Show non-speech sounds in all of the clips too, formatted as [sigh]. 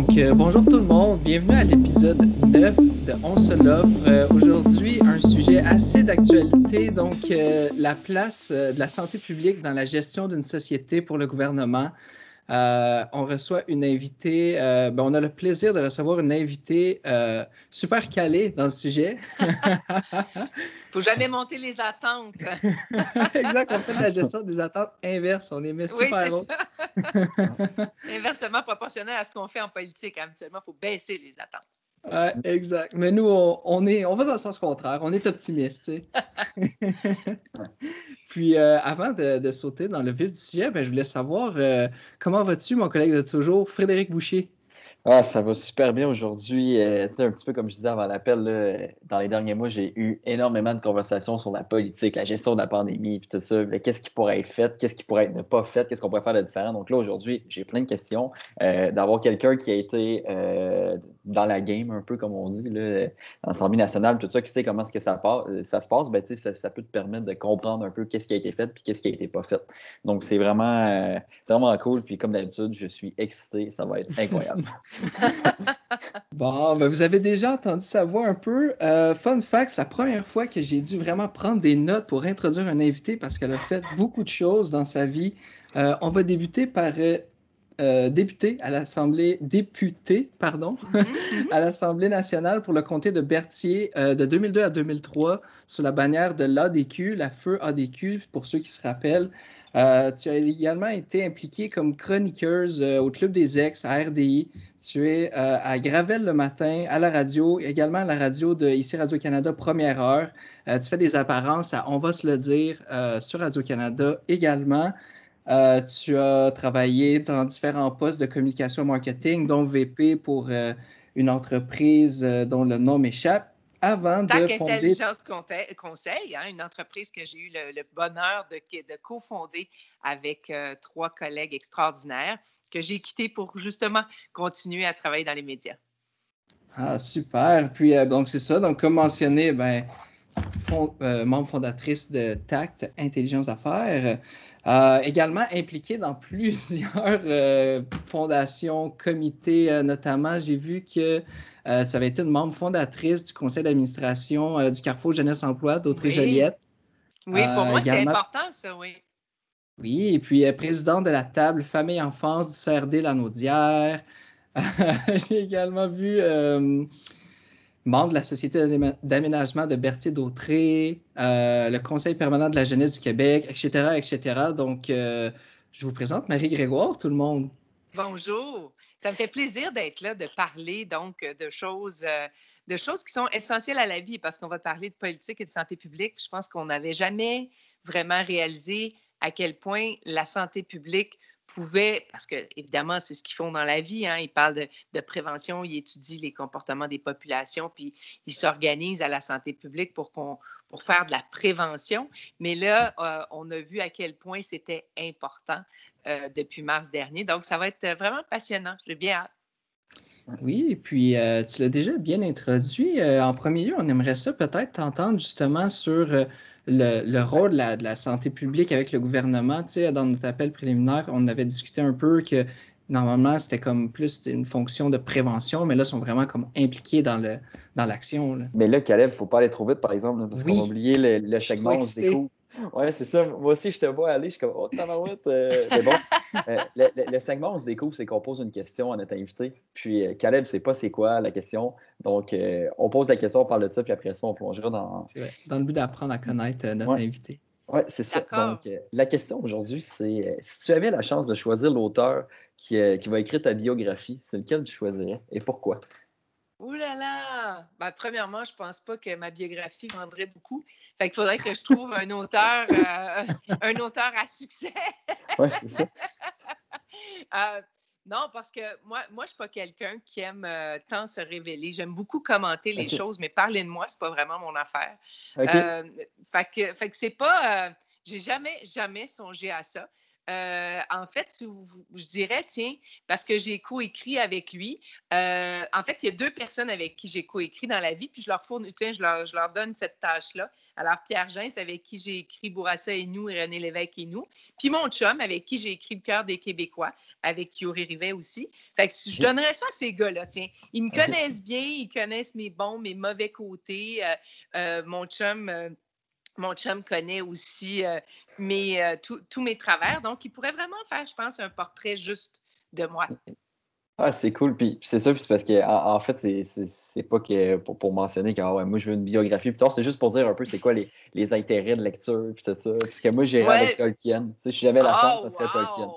Donc, euh, bonjour tout le monde, bienvenue à l'épisode 9 de On se l'offre. Euh, aujourd'hui, un sujet assez d'actualité, donc euh, la place de la santé publique dans la gestion d'une société pour le gouvernement. On reçoit une invitée, ben, on a le plaisir de recevoir une invitée super calée dans le sujet. [laughs] faut jamais monter les attentes. [laughs] exact, on fait la gestion des attentes inverses. On les met super haut. [laughs] c'est inversement proportionnel à ce qu'on fait en politique. Habituellement, il faut baisser les attentes. Oui, exact. Mais nous, on, est, on va dans le sens contraire. On est optimiste. [laughs] Puis, euh, avant de, sauter dans le vif du sujet, ben, je voulais savoir euh, comment vas-tu, mon collègue de toujours, Frédéric Boucher? Ah, ça va super bien aujourd'hui. Euh, un petit peu comme je disais avant l'appel, dans les derniers mois, j'ai eu énormément de conversations sur la politique, la gestion de la pandémie, puis tout ça. Qu'est-ce qui pourrait être fait, qu'est-ce qui pourrait être ne pas fait, qu'est-ce qu'on pourrait faire de différent? Donc là, aujourd'hui, j'ai plein de questions. Euh, d'avoir quelqu'un qui a été euh, dans la game, un peu comme on dit, là, dans l'Assemblée nationale, tout ça, qui sait comment -ce que ça, ça se passe, ben, ça, ça peut te permettre de comprendre un peu qu'est-ce qui a été fait puis qu'est-ce qui a été pas fait. Donc, c'est vraiment, vraiment cool. Puis comme d'habitude, je suis excité. Ça va être incroyable. [laughs] [laughs] bon, ben vous avez déjà entendu sa voix un peu. Euh, fun fact, c'est la première fois que j'ai dû vraiment prendre des notes pour introduire un invité parce qu'elle a fait beaucoup de choses dans sa vie. Euh, on va débuter par euh, député à l'Assemblée député, pardon, mm-hmm, mm-hmm. [laughs] à l'Assemblée nationale pour le comté de Berthier de 2002 à 2003 sous la bannière de l'ADQ, la feu ADQ pour ceux qui se rappellent. Euh, tu as également été impliqué comme chroniqueuse euh, au Club des Ex à RDI. Tu es euh, à Gravel le matin, à la radio, également à la radio de ici Radio-Canada, première heure. tu fais des apparences à On va se le dire sur Radio-Canada également. tu as travaillé dans différents postes de communication marketing, dont VP pour une entreprise dont le nom m'échappe avant de fonder... Intelligence Conseil, hein, une entreprise que j'ai eu le, bonheur de, de cofonder avec euh, trois collègues extraordinaires que j'ai quitté pour justement continuer à travailler dans les médias. Ah, super. Puis, euh, donc, c'est ça. Donc, comme mentionné, ben, euh, membre fondatrice de TACT, Intelligence Affaires. Également impliqué dans [laughs] plusieurs fondations, comités, notamment. J'ai vu que euh, tu avais été une membre fondatrice du conseil d'administration euh, du Carrefour Jeunesse Emploi d'Autriche-Joliette. Oui. pour moi, c'est important, ça, oui. Oui, et puis présidente de la table famille-enfance du CRD Lanaudière. [laughs] J'ai également vu euh, membre de la Société d'aménagement de Berthier d'Autré, le Conseil permanent de la jeunesse du Québec, etc., etc. Donc, je vous présente Marie Grégoire, tout le monde. Bonjour. Ça me fait plaisir d'être là, de parler donc de choses, euh, de choses qui sont essentielles à la vie parce qu'on va parler de politique et de santé publique. Je pense qu'on n'avait jamais vraiment réalisé à quel point la santé publique pouvait, parce que évidemment, c'est ce qu'ils font dans la vie, hein, ils parlent de, prévention, ils étudient les comportements des populations, puis ils s'organisent à la santé publique pour, faire de la prévention. Mais là, euh, on a vu à quel point c'était important euh, depuis mars dernier. Donc, ça va être euh, vraiment passionnant. J'ai bien hâte. Oui, et puis tu l'as déjà bien introduit. en premier lieu, on aimerait ça peut-être t'entendre justement sur le, rôle de la, santé publique avec le gouvernement. Tu sais, dans notre appel préliminaire, on avait discuté un peu que normalement, c'était comme plus une fonction de prévention, mais là, ils sont vraiment comme impliqués dans le dans l'action. mais là, Caleb, il ne faut pas aller trop vite, par exemple, parce qu'on a oublié le, le segment découvre. Oui, c'est ça. Moi aussi, je te vois aller, je suis comme, oh, tabarouette. Euh, [laughs] mais bon, euh, le, segment, on se découvre, c'est qu'on pose une question à notre invité. Puis, euh, Caleb, c'est pas c'est quoi la question. Donc, on pose la question, on parle de ça, puis après ça, on plongera dans. Dans le but d'apprendre à connaître notre invité. Oui, c'est ça. Donc, la question aujourd'hui, c'est si tu avais la chance de choisir l'auteur qui, qui va écrire ta biographie, c'est lequel tu choisirais et pourquoi? Ouh là là! Ben, premièrement, je pense pas que ma biographie vendrait beaucoup. Fait qu'il faudrait que je trouve un auteur, euh, [laughs] un auteur à succès. oui, c'est ça. [laughs] Euh, non, parce que moi, moi je ne suis pas quelqu'un qui aime euh, tant se révéler. J'aime beaucoup commenter les choses, mais parler de moi, ce n'est pas vraiment mon affaire. fait que, fait que c'est pas. j'ai jamais, jamais songé à ça. Euh, en fait, je dirais, tiens, parce que j'ai coécrit avec lui. Euh, en fait, il y a deux personnes avec qui j'ai coécrit dans la vie, puis je leur, fournis, tiens, je leur, je leur donne cette tâche-là Alors, Pierre Gens, avec qui j'ai écrit Bourassa et nous et René Lévesque et nous. Puis mon chum, avec qui j'ai écrit Le cœur des Québécois, avec Yuri Rivet aussi. Fait que je donnerais ça à ces gars-là, tiens. Ils me [laughs] connaissent bien, ils connaissent mes bons, mes mauvais côtés. Euh, mon chum. Mon chum connaît aussi mes, tous mes travers. Donc, il pourrait vraiment faire, je pense, un portrait juste de moi. Ah, c'est cool. Puis, c'est ça, puis c'est parce que en, fait, c'est pas que pour, pour mentionner que ah ouais, moi je veux une biographie. Puis c'est juste pour dire un peu c'est quoi les, les, intérêts de lecture, puis tout ça. Puisque moi j'irais ouais. avec Tolkien. Tu sais, si j'avais la chance, ça serait Tolkien.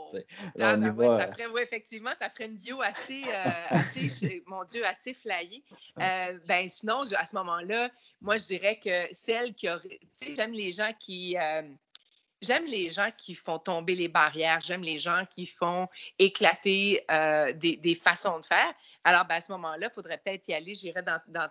Ah, ben ouais, ça ferait, ouais, effectivement, ça ferait une bio assez, euh, [laughs] assez mon Dieu, assez flyée. Euh, ben sinon, à ce moment-là, moi je dirais que celle qui aurait. Tu sais, j'aime les gens qui. Euh, j'aime les gens qui font tomber les barrières, j'aime les gens qui font éclater euh, des, façons de faire. Alors, ben, à ce moment-là, il faudrait peut-être y aller. J'irai dans, dans,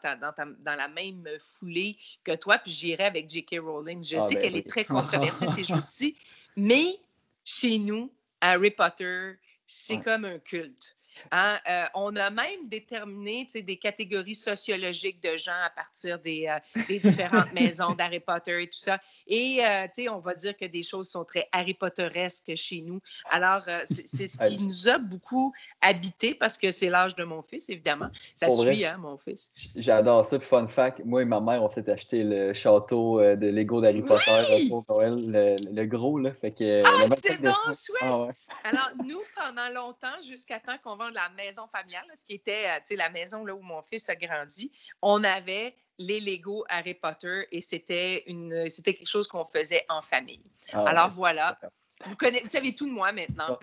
dans, la même foulée que toi, puis j'irai avec J.K. Rowling. Je ah, sais ben qu'elle est très [laughs] controversée ces jours-ci, mais chez nous, Harry Potter, c'est comme un culte. Hein, euh, on a même déterminé des catégories sociologiques de gens à partir des, euh, des différentes [laughs] maisons d'Harry Potter et tout ça. Et, euh, on va dire que des choses sont très Harry Potteresques chez nous. Alors, c'est ce qui nous a beaucoup habité parce que c'est l'âge de mon fils, évidemment. Ça suit, hein, mon fils. J'adore ça. Fun fact, moi et ma mère, on s'est acheté le château de Lego d'Harry Potter pour Noël, le, gros, là. Fait que, ah, c'est bon, chouette! Ah, Alors, nous, pendant longtemps, jusqu'à temps qu'on vende la maison familiale, ce qui était, tu sais, la maison là, où mon fils a grandi, on avait les Lego Harry Potter et c'était une c'était quelque chose qu'on faisait en famille. Ah Alors voilà. Vous, connaissez, vous savez tout de moi maintenant.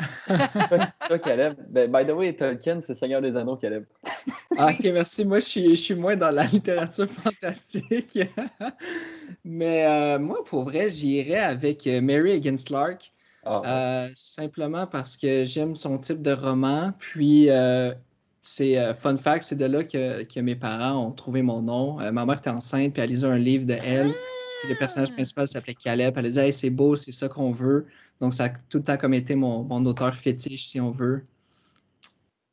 Toi, Caleb. Ben, by the way, Tolkien, c'est Seigneur des Anneaux, Caleb. Ah, ok, merci. Moi, je suis, je suis moins dans la littérature fantastique. [laughs] Mais euh, moi, pour vrai, j'irais avec euh, Mary Against Lark. Ah, euh, simplement parce que j'aime son type de roman. Puis, c'est euh, fun fact, c'est de là que, mes parents ont trouvé mon nom. Euh, ma mère était enceinte, puis elle lisait un livre de elle. le personnage ah! principal s'appelait Caleb. Elle disait c'est beau, c'est ça qu'on veut. Donc, ça a tout le temps comme été mon, auteur fétiche, si on veut.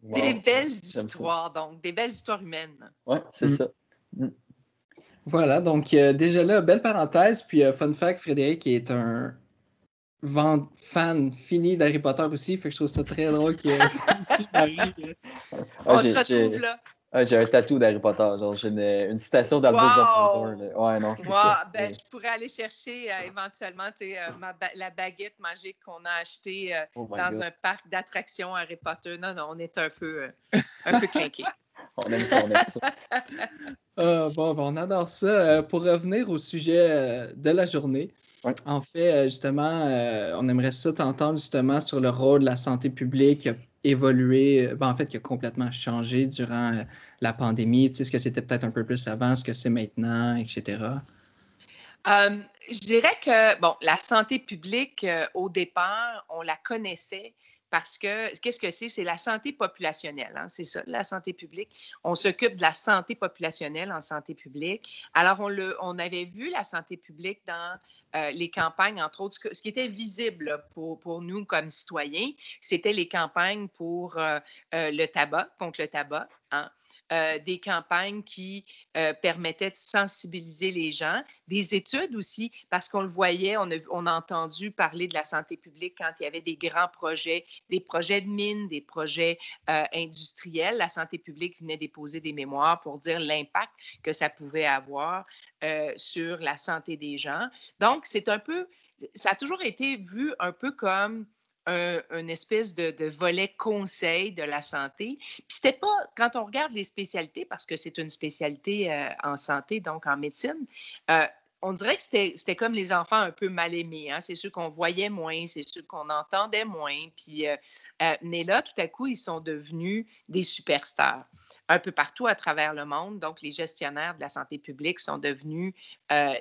Des belles histoires, donc, des belles histoires humaines. Oui, c'est mm. ça. Mm. Voilà, donc euh, déjà là, belle parenthèse. Puis, fun fact, Frédéric est un, fan fini d'Harry Potter aussi, fait que je trouve ça très drôle qu'il y ait [laughs] aussi Marie. Euh. On se retrouve là. Ah, j'ai un tatou d'Harry Potter, genre j'ai une, citation d'Albus wow. Dumbledore. Ouais, non, ben, je pourrais aller chercher euh, éventuellement euh, la baguette magique qu'on a achetée oh dans un parc d'attractions Harry Potter. Non, non, on est un peu, un peu craqué. [laughs] on aime ça, on aime ça. [laughs] Ah, bon, bon, on adore ça. pour revenir au sujet de la journée, en fait, euh, justement, euh, on aimerait ça t'entendre justement sur le rôle de la santé publique qui a évolué, euh, ben, en fait, qui a complètement changé durant la pandémie. Tu sais, ce que c'était peut-être un peu plus avant, ce que c'est maintenant, etc. je dirais que, bon, la santé publique, au départ, on la connaissait parce que qu'est-ce que c'est? C'est la santé populationnelle, hein, c'est ça, la santé publique. On s'occupe de la santé populationnelle en santé publique. Alors, on, le, on avait vu la santé publique dans euh, les campagnes, entre autres, ce, qui était visible pour, pour nous comme citoyens, c'était les campagnes pour euh, euh, le tabac, contre le tabac. Hein. Euh, des campagnes qui euh, permettaient de sensibiliser les gens, des études aussi, parce qu'on le voyait, on a, entendu parler de la santé publique quand il y avait des grands projets, des projets de mines, des projets euh, industriels. La santé publique venait déposer des mémoires pour dire l'impact que ça pouvait avoir sur la santé des gens. Donc, c'est un peu, ça a toujours été vu un peu comme un, une espèce de, volet conseil de la santé. Puis c'était pas, quand on regarde les spécialités, parce que c'est une spécialité euh, en santé, donc en médecine, euh, on dirait que c'était comme les enfants un peu mal aimés. Hein? C'est ceux qu'on voyait moins, c'est ceux qu'on entendait moins. Puis, euh, mais là, tout à coup, ils sont devenus des superstars un peu partout à travers le monde. Donc, les gestionnaires de la santé publique sont devenus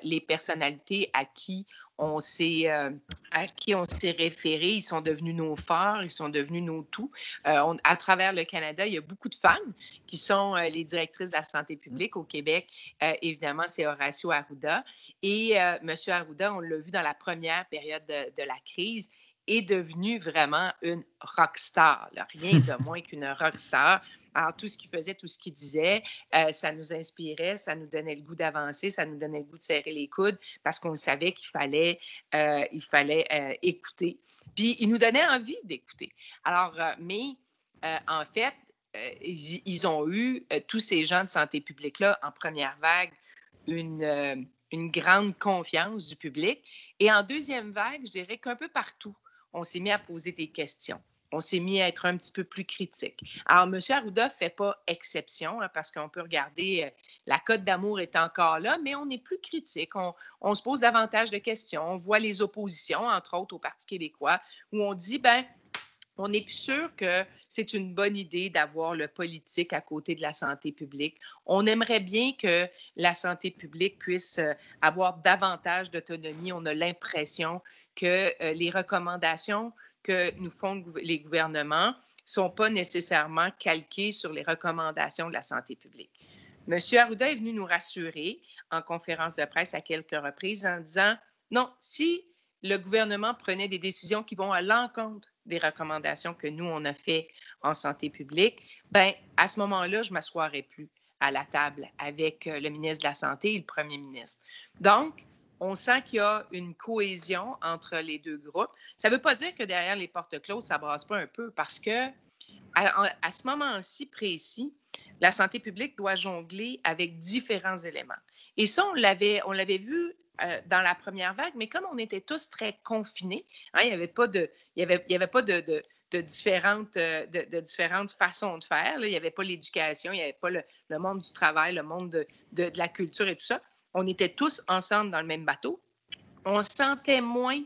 les personnalités à qui on s'est, euh, à qui on s'est référé. Ils sont devenus nos phares, ils sont devenus nos tout. Euh, à travers le Canada, il y a beaucoup de femmes qui sont euh, les directrices de la santé publique. Au Québec, évidemment, c'est Horacio Arruda. Et M. Arruda, on l'a vu dans la première période de, la crise, est devenu vraiment une rockstar. Rien de [laughs] moins qu'une rockstar Alors, tout ce qu'il faisait, tout ce qu'il disait, euh, ça nous inspirait, ça nous donnait le goût d'avancer, ça nous donnait le goût de serrer les coudes parce qu'on savait qu'il fallait, euh, il fallait écouter. Puis, il nous donnait envie d'écouter. Alors, mais en fait, ils, ont eu, tous ces gens de santé publique-là, en première vague, une, une grande confiance du public. Et en deuxième vague, je dirais qu'un peu partout, on s'est mis à poser des questions. On s'est mis à être un petit peu plus critique. Alors, M. Arruda ne fait pas exception hein, parce qu'on peut regarder, euh, la cote d'amour est encore là, mais on est plus critique. On, se pose davantage de questions. On voit les oppositions, entre autres au Parti québécois, où on dit, ben, on n'est plus sûr que c'est une bonne idée d'avoir le politique à côté de la santé publique. On aimerait bien que la santé publique puisse euh, avoir davantage d'autonomie. On a l'impression que euh, les recommandations que nous font les gouvernements ne sont pas nécessairement calquées sur les recommandations de la santé publique. M. Arruda est venu nous rassurer en conférence de presse à quelques reprises en disant non, si le gouvernement prenait des décisions qui vont à l'encontre des recommandations que nous, on a fait en santé publique, ben à ce moment-là, je ne m'assoirai plus à la table avec euh, le ministre de la Santé et le premier ministre. Donc, on sent qu'il y a une cohésion entre les deux groupes. Ça ne veut pas dire que derrière les portes closes, ça ne brasse pas un peu parce que à, ce moment-ci précis, la santé publique doit jongler avec différents éléments. Et ça, on l'avait, vu euh, dans la première vague, mais comme on était tous très confinés, hein, il n'y avait pas de, y avait, avait pas de, de, différentes, euh, de, différentes façons de faire. Il n'y avait pas l'éducation, il n'y avait pas le, monde du travail, le monde de, la culture et tout ça. On était tous ensemble dans le même bateau. On sentait moins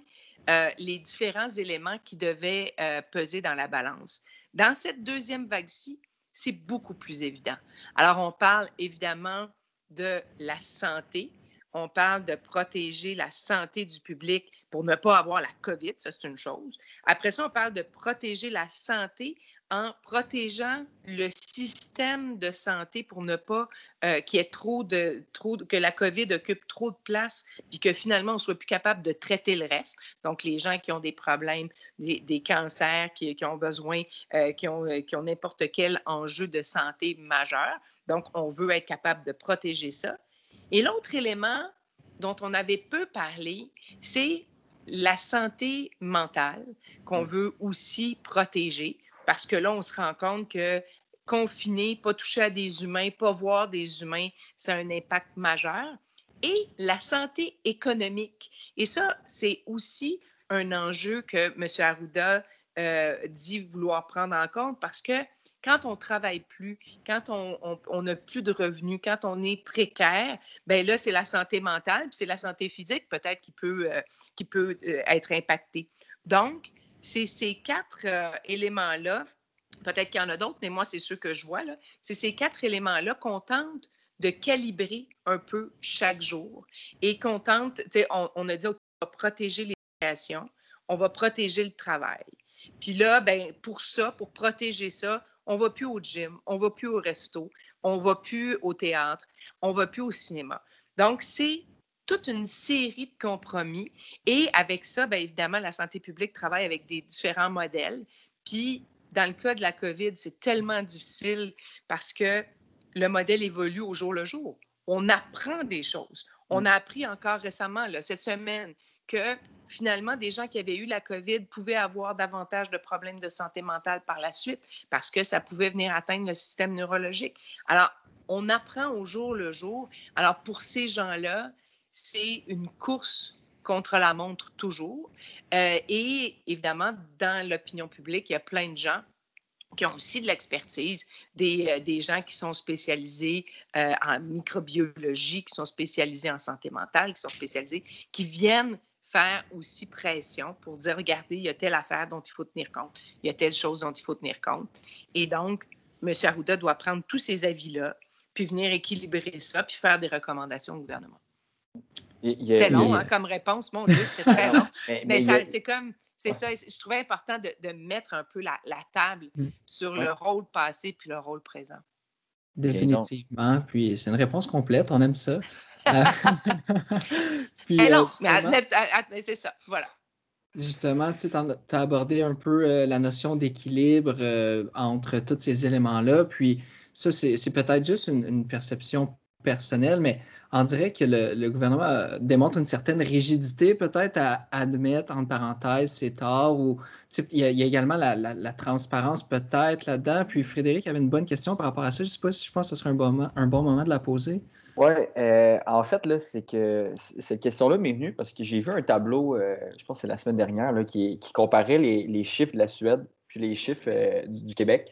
euh, les différents éléments qui devaient peser dans la balance. Dans cette deuxième vague-ci, c'est beaucoup plus évident. Alors, on parle évidemment de la santé, on parle de protéger la santé du public pour ne pas avoir la COVID, ça c'est une chose. Après ça, on parle de protéger la santé en protégeant le système de santé pour ne pas euh, qu'il y ait trop de, trop que la COVID occupe trop de place, puis que finalement on soit plus capable de traiter le reste. Donc les gens qui ont des problèmes, des, cancers, qui, ont besoin, euh, qui ont, qui ont n'importe quel enjeu de santé majeur. Donc on veut être capable de protéger ça. Et l'autre élément dont on avait peu parlé, c'est la santé mentale qu'on veut aussi protéger parce que là, on se rend compte que confiner, pas toucher à des humains, pas voir des humains, ça a un impact majeur. Et la santé économique. Et ça, c'est aussi un enjeu que M. Arruda euh, dit vouloir prendre en compte parce que quand on ne travaille plus, quand on n'a plus de revenus, quand on est précaire, ben là, c'est la santé mentale, puis c'est la santé physique peut-être qui peut, euh, qui peut euh, être impactée. Donc, c'est ces quatre éléments-là, peut-être qu'il y en a d'autres, mais moi, c'est ceux que je vois, c'est ces quatre éléments-là qu'on tente de calibrer un peu chaque jour et qu'on tente, on, on a dit, on va protéger l'éducation, on va protéger le travail. Puis là, ben, pour ça, pour protéger ça, on va plus au gym, on va plus au resto, on va plus au théâtre, on va plus au cinéma. Donc, c'est toute une série de compromis. Et avec ça, bien évidemment, la santé publique travaille avec des différents modèles. Puis, dans le cas de la COVID, c'est tellement difficile parce que le modèle évolue au jour le jour. On apprend des choses. On mm. a appris encore récemment, là, cette semaine, que finalement, des gens qui avaient eu la COVID pouvaient avoir davantage de problèmes de santé mentale par la suite parce que ça pouvait venir atteindre le système neurologique. Alors, on apprend au jour le jour. Alors, pour ces gens-là, c'est une course contre la montre toujours. Euh, et évidemment, dans l'opinion publique, il y a plein de gens qui ont aussi de l'expertise, des, euh, des, gens qui sont spécialisés euh, en microbiologie, qui sont spécialisés en santé mentale, qui sont spécialisés, qui viennent faire aussi pression pour dire, regardez, il y a telle affaire dont il faut tenir compte, il y a telle chose dont il faut tenir compte. Et donc, M. Arruda doit prendre tous ces avis-là, puis venir équilibrer ça, puis faire des recommandations au gouvernement. C'était long hein, comme réponse, mon Dieu, c'était très [laughs] long. mais, c'est comme, c'est ça, je trouvais important de, mettre un peu la, table mm. sur le rôle passé puis le rôle présent. Définitivement. Puis c'est une réponse complète, on aime ça. [laughs] [laughs] Euh, puis, eh non, mais c'est ça, voilà. Justement, tu as abordé un peu euh, la notion d'équilibre euh, entre tous ces éléments-là. Puis ça, c'est peut-être juste une, perception personnelle, mais on dirait que le, gouvernement euh, démontre une certaine rigidité peut-être à admettre, entre parenthèses, ses torts. Ou, il, y a, également la, transparence peut-être là-dedans. Puis Frédéric avait une bonne question par rapport à ça. Je ne sais pas si je pense que ce serait un bon moment, de la poser. Oui, euh, en fait, là, c'est que cette question-là m'est venue parce que j'ai vu un tableau, euh, je pense que c'est la semaine dernière, qui, comparait les, chiffres de la Suède puis les chiffres du Québec.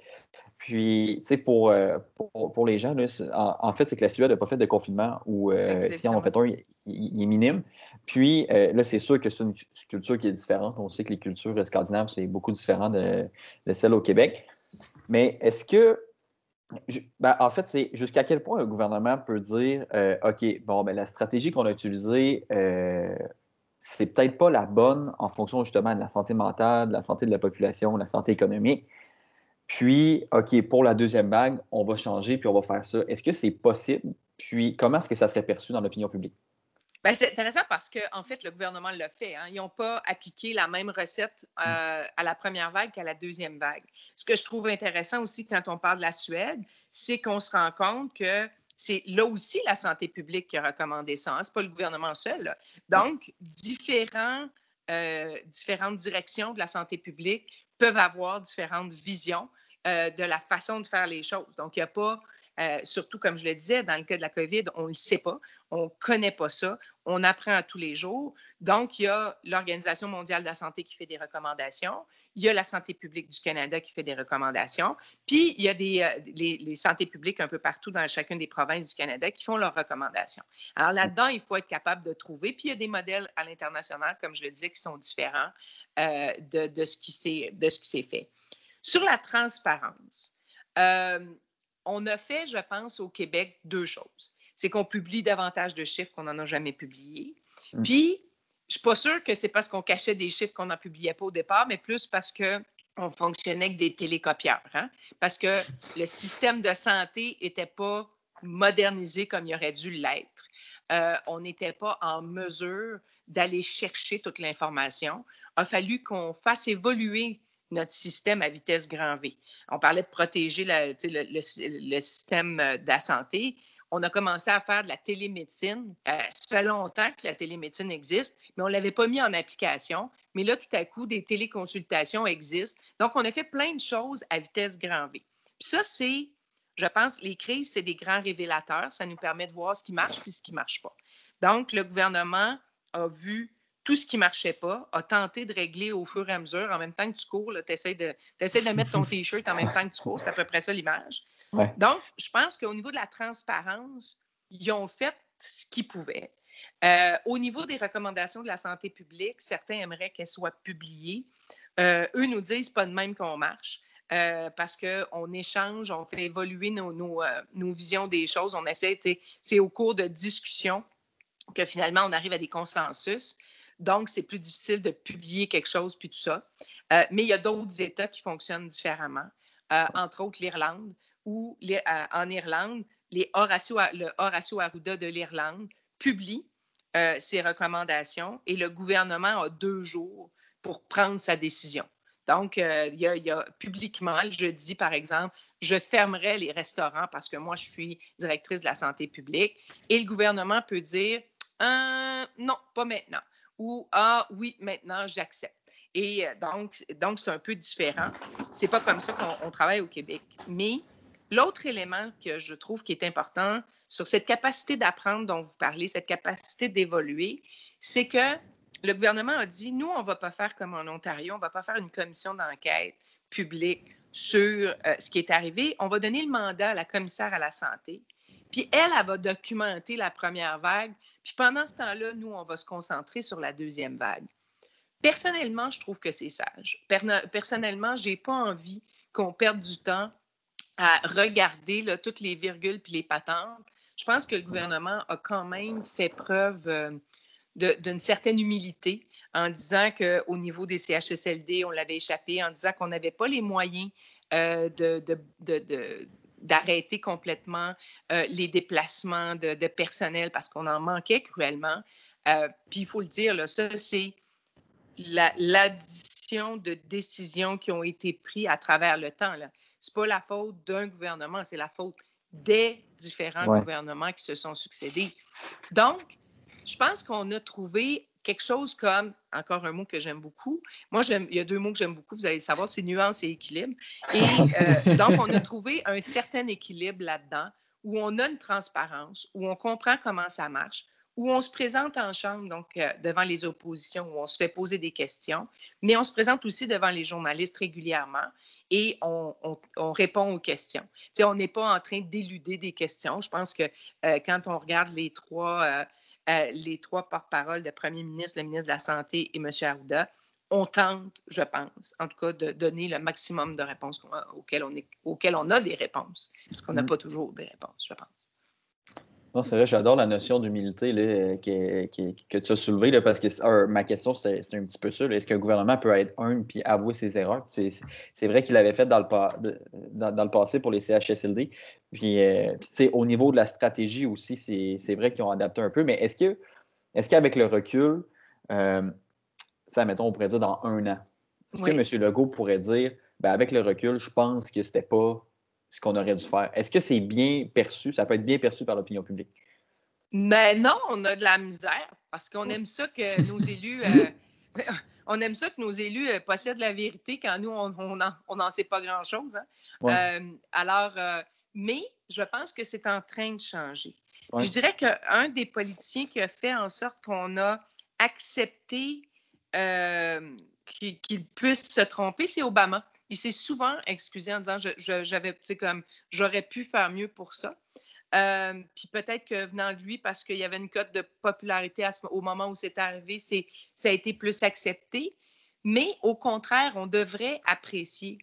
Puis, tu sais, pour, euh, pour, les gens, en, fait, c'est que la Suède n'a pas fait de confinement ou euh, si on en fait un, il, est minime. Puis, euh, là, c'est sûr que c'est une culture qui est différente. On sait que les cultures scandinaves, c'est beaucoup différent de, celles au Québec. Mais est-ce que, ben, en fait, c'est jusqu'à quel point un gouvernement peut dire OK, bon, ben, la stratégie qu'on a utilisée, c'est peut-être pas la bonne en fonction justement de la santé mentale, de la santé de la population, de la santé économique. Puis, OK, pour la deuxième vague, on va changer, puis on va faire ça. Est-ce que c'est possible? Puis, comment est-ce que ça serait perçu dans l'opinion publique? Bien, c'est intéressant parce qu'en en fait, le gouvernement l'a fait. Hein. Ils n'ont pas appliqué la même recette mm. euh, à la première vague qu'à la deuxième vague. Ce que je trouve intéressant aussi quand on parle de la Suède, c'est qu'on se rend compte que c'est là aussi la santé publique qui a recommandé ça. Hein. Ce n'est pas le gouvernement seul. Donc, différents, euh, différentes directions de la santé publique peuvent avoir différentes visions euh, de la façon de faire les choses. Donc, il n'y a pas, euh, surtout comme je le disais, dans le cas de la COVID, on ne le sait pas, on ne connaît pas ça, on apprend à tous les jours. Donc, il y a l'Organisation mondiale de la santé qui fait des recommandations, il y a la Santé publique du Canada qui fait des recommandations, puis il y a des, euh, les, santé santé publiques un peu partout dans chacune des provinces du Canada qui font leurs recommandations. Alors là-dedans, il faut être capable de trouver, puis il y a des modèles à l'international, comme je le disais, qui sont différents de, de, ce qui s'est fait. Sur la transparence, euh, on a fait, je pense, au Québec deux choses. C'est qu'on publie davantage de chiffres qu'on n'en a jamais publiés. Mmh. Puis, je ne suis pas sûre que c'est parce qu'on cachait des chiffres qu'on n'en publiait pas au départ, mais plus parce qu'on fonctionnait avec des télécopieurs. Hein. Parce que le système de santé n'était pas modernisé comme il aurait dû l'être. Euh, on n'était pas en mesure d'aller chercher toute l'information. Il a fallu qu'on fasse évoluer notre système à vitesse grand V. On parlait de protéger le, système de la santé. On a commencé à faire de la télémédecine. Euh, ça fait longtemps que la télémédecine existe, mais on ne l'avait pas mis en application. Mais là, tout à coup, des téléconsultations existent. Donc, on a fait plein de choses à vitesse grand V. Puis ça, c'est, je pense, les crises, c'est des grands révélateurs. Ça nous permet de voir ce qui marche puis ce qui ne marche pas. Donc, le gouvernement a vu tout ce qui ne marchait pas, a tenté de régler au fur et à mesure. En même temps que tu cours, tu essaies de, de mettre ton [laughs] T-shirt en même temps que tu cours. C'est à peu près ça l'image. Donc, je pense qu'au niveau de la transparence, ils ont fait ce qu'ils pouvaient. Euh, au niveau des recommandations de la santé publique, certains aimeraient qu'elles soient publiées. Euh, eux nous disent pas de même qu'on marche. Euh, parce qu'on échange, on fait évoluer nos, visions des choses. On essaie, c'est au cours de discussions que finalement on arrive à des consensus. Donc, c'est plus difficile de publier quelque chose, puis tout ça. Mais il y a d'autres États qui fonctionnent différemment, entre autres l'Irlande, où euh, en Irlande, les Horacio, le Horacio Arruda de l'Irlande publie ses recommandations et le gouvernement a deux jours pour prendre sa décision. Donc, il, y a, publiquement, je dis par exemple, je fermerai les restaurants parce que moi, je suis directrice de la santé publique. Et le gouvernement peut dire, non, pas maintenant ou Ah oui, maintenant j'accepte. Et euh, donc, donc c'est un peu différent. C'est pas comme ça qu'on travaille au Québec. Mais l'autre élément que je trouve qui est important sur cette capacité d'apprendre dont vous parlez, cette capacité d'évoluer, c'est que le gouvernement a dit, nous, on ne va pas faire comme en Ontario, on ne va pas faire une commission d'enquête publique sur euh, ce qui est arrivé. On va donner le mandat à la commissaire à la santé. Puis elle, elle va documenter la première vague puis pendant ce temps-là, nous, on va se concentrer sur la deuxième vague. Personnellement, je trouve que c'est sage. Personnellement, je n'ai pas envie qu'on perde du temps à regarder toutes les virgules puis les patentes. Je pense que le gouvernement a quand même fait preuve euh, d'une certaine humilité en disant qu'au niveau des CHSLD, on l'avait échappé, en disant qu'on n'avait pas les moyens euh, de, d'arrêter complètement euh, les déplacements de, personnel parce qu'on en manquait cruellement. Euh, puis il faut le dire, là, ça, c'est l'addition de décisions qui ont été prises à travers le temps. N'est pas la faute d'un gouvernement, c'est la faute des différents gouvernements qui se sont succédés. Donc, je pense qu'on a trouvé quelque chose comme, encore un mot que j'aime beaucoup. Moi, il y a deux mots que j'aime beaucoup, vous allez savoir, c'est nuance et équilibre. Et [laughs] euh, donc, on a trouvé un certain équilibre là-dedans où on a une transparence, où on comprend comment ça marche, où on se présente en chambre, donc euh, devant les oppositions, où on se fait poser des questions, mais on se présente aussi devant les journalistes régulièrement et on, répond aux questions. on n'est pas en train d'éluder des questions. Je pense que euh, quand on regarde les trois euh, les trois porte-paroles, le premier ministre, le ministre de la Santé et M. Arruda, on tente, je pense, en tout cas, de donner le maximum de réponses auxquelles on, est, auxquelles on a des réponses, parce qu'on n'a mm. pas toujours des réponses, je pense. Non, c'est vrai, j'adore la notion d'humilité que tu as soulevée, parce que ma question, c'était un petit peu ça. Est-ce qu'un gouvernement peut être humble puis avouer ses erreurs? C'est vrai qu'il l'avait fait dans le, dans, le passé pour les CHSLD. Puis, euh, au niveau de la stratégie aussi, c'est vrai qu'ils ont adapté un peu. Mais est-ce que est qu'avec le recul, euh, mettons, on pourrait dire dans un an, est-ce que M. Legault pourrait dire, ben, avec le recul, je pense que c'était pas ce qu'on aurait dû faire. Est-ce que c'est bien perçu? Ça peut être bien perçu par l'opinion publique? Mais non, on a de la misère parce qu'on aime ça que [laughs] nos élus. Euh, [laughs] on aime ça que nos élus euh, possèdent la vérité quand nous, on n'en sait pas grand-chose. Hein. Euh, alors, mais je pense que c'est en train de changer. Je dirais qu'un des politiciens qui a fait en sorte qu'on a accepté qu'il puisse se tromper, c'est Obama il s'est souvent excusé en disant j'avais, tu sais, comme j'aurais pu faire mieux pour ça. Euh, puis peut-être que venant de lui, parce qu'il y avait une cote de popularité au moment où c'est arrivé, c'est, ça a été plus accepté. Mais au contraire, on devrait apprécier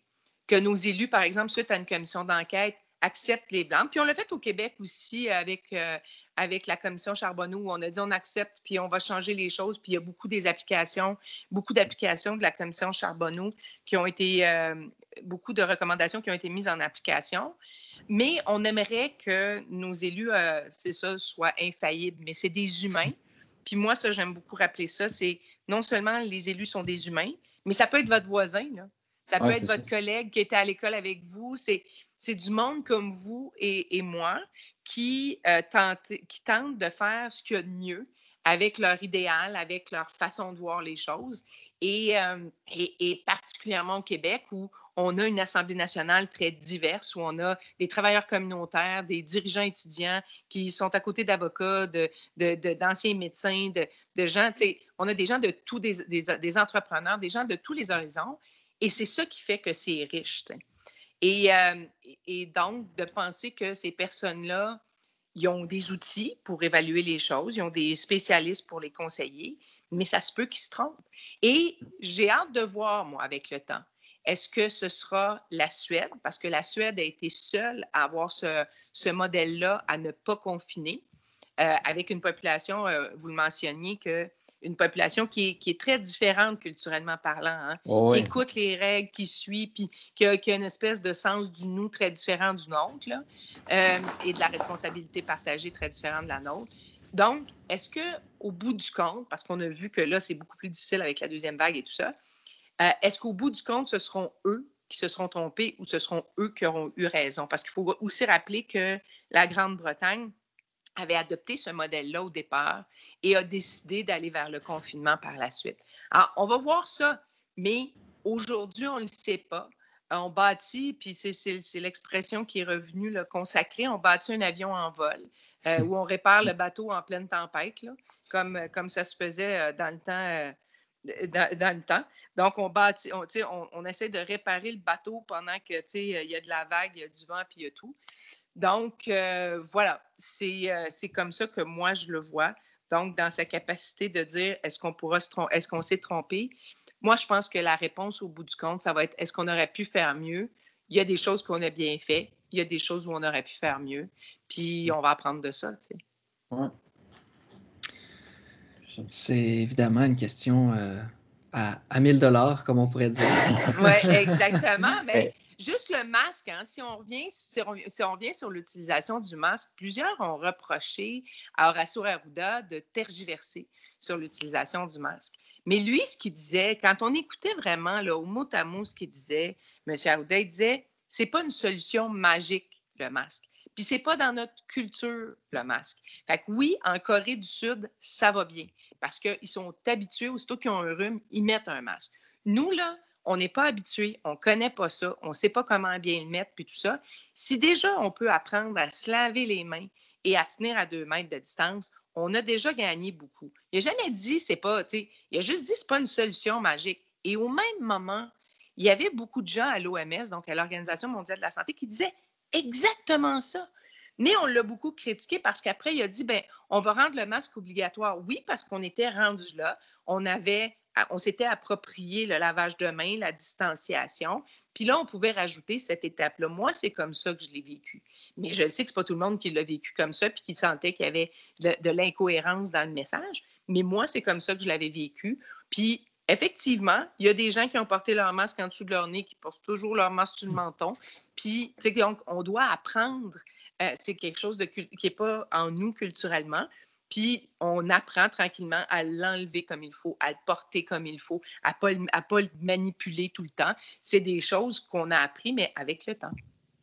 que nos élus, par exemple, suite à une commission d'enquête, acceptent les Blancs. Puis on l'a fait au Québec aussi avec, euh, avec la commission Charbonneau où on a dit on accepte puis on va changer les choses. Puis il y a beaucoup des applications, beaucoup d'applications de la commission Charbonneau qui ont été, euh, beaucoup de recommandations qui ont été mises en application. Mais on aimerait que nos élus, euh, c'est ça, soient infaillibles. Mais c'est des humains. Puis moi, ça, j'aime beaucoup rappeler ça. C'est non seulement les élus sont des humains, mais ça peut être votre voisin. Là. Ça peut être votre collègue qui était à l'école avec vous. C'est c'est du monde comme vous et, moi qui, euh, qui tentent de faire ce qu'il y a de mieux avec leur idéal, avec leur façon de voir les choses. Et, euh, particulièrement au Québec, où on a une Assemblée nationale très diverse, où on a des travailleurs communautaires, des dirigeants étudiants qui sont à côté d'avocats, d'anciens de, médecins, de, gens, on a des gens de tous, des, des, entrepreneurs, des gens de tous les horizons. Et c'est ça qui fait que c'est riche. Euh, et, donc, de penser que ces personnes-là, ils ont des outils pour évaluer les choses, ils ont des spécialistes pour les conseiller, mais ça se peut qu'ils se trompent. Et j'ai hâte de voir, moi, avec le temps, est-ce que ce sera la Suède, parce que la Suède a été seule à avoir ce, modèle-là, à ne pas confiner, avec une population, euh, vous le mentionniez, que une population qui est, très différente culturellement parlant, hein, oh qui écoute les règles, qui suit, puis qui a, une espèce de sens du nous très différent du nôtre, euh, et de la responsabilité partagée très différente de la nôtre. Donc, est-ce que au bout du compte, parce qu'on a vu que là, c'est beaucoup plus difficile avec la deuxième vague et tout ça, euh, est-ce qu'au bout du compte, ce seront eux qui se seront trompés ou ce seront eux qui auront eu raison? Parce qu'il faut aussi rappeler que la Grande-Bretagne avait adopté ce modèle-là au départ et a décidé d'aller vers le confinement par la suite. Alors, on va voir ça, mais aujourd'hui, on ne le sait pas. On bâtit, puis c'est l'expression qui est revenue le consacrée, on bâtit un avion en vol euh, où on répare le bateau en pleine tempête, là, comme, comme ça se faisait euh, dans le temps. Euh, dans, le temps. Donc, on, bâtit, on, on, on, essaie de réparer le bateau pendant que il y a de la vague, il y a du vent, puis il y a tout. Donc, voilà, c'est comme ça que moi, je le vois. Donc, dans sa capacité de dire est-ce qu'on pourra se tromper, est-ce qu'on s'est trompé? Moi, je pense que la réponse au bout du compte, ça va être est-ce qu'on aurait pu faire mieux? Il y a des choses qu'on a bien fait, il y a des choses où on aurait pu faire mieux, puis on va apprendre de ça. Tu sais. C'est évidemment une question euh, à, à 1000 dollars, comme on pourrait dire. oui, exactement. Mais [laughs] Juste le masque, hein, si, on revient, si, on, revient sur l'utilisation du masque, plusieurs ont reproché à Horacio Arruda de tergiverser sur l'utilisation du masque. Mais lui, ce qu'il disait, quand on écoutait vraiment là, au mot à mot ce qu'il disait, M. Arruda, il disait c'est pas une solution magique, le masque. Puis c'est pas dans notre culture, le masque. Fait que oui, en Corée du Sud, ça va bien parce qu'ils sont habitués, aussitôt qu'ils ont un rhume, ils mettent un masque. Nous, là, on n'est pas habitués, on ne connaît pas ça, on ne sait pas comment bien le mettre, puis tout ça. Si déjà on peut apprendre à se laver les mains et à tenir à deux mètres de distance, on a déjà gagné beaucoup. Il n'a jamais dit, c'est pas, tu sais, il a juste dit, c'est pas une solution magique. Et au même moment, il y avait beaucoup de gens à l'OMS, donc à l'Organisation mondiale de la santé, qui disaient exactement ça. Mais on l'a beaucoup critiqué parce qu'après, il a dit, ben, on va rendre le masque obligatoire. Oui, parce qu'on était rendu là. On avait, on s'était approprié le lavage de mains, la distanciation. Puis là, on pouvait rajouter cette étape-là. Moi, c'est comme ça que je l'ai vécu. Mais je sais que ce n'est pas tout le monde qui l'a vécu comme ça, puis qui sentait qu'il y avait de, l'incohérence dans le message. Mais moi, c'est comme ça que je l'avais vécu. Puis effectivement, il y a des gens qui ont porté leur masque en dessous de leur nez, qui portent toujours leur masque sur le menton. Puis, donc, on doit apprendre euh, c'est quelque chose qui n'est pas en nous culturellement. Puis on apprend tranquillement à l'enlever comme il faut, à le porter comme il faut, à ne pas, pas le manipuler tout le temps. C'est des choses qu'on a appris, mais avec le temps.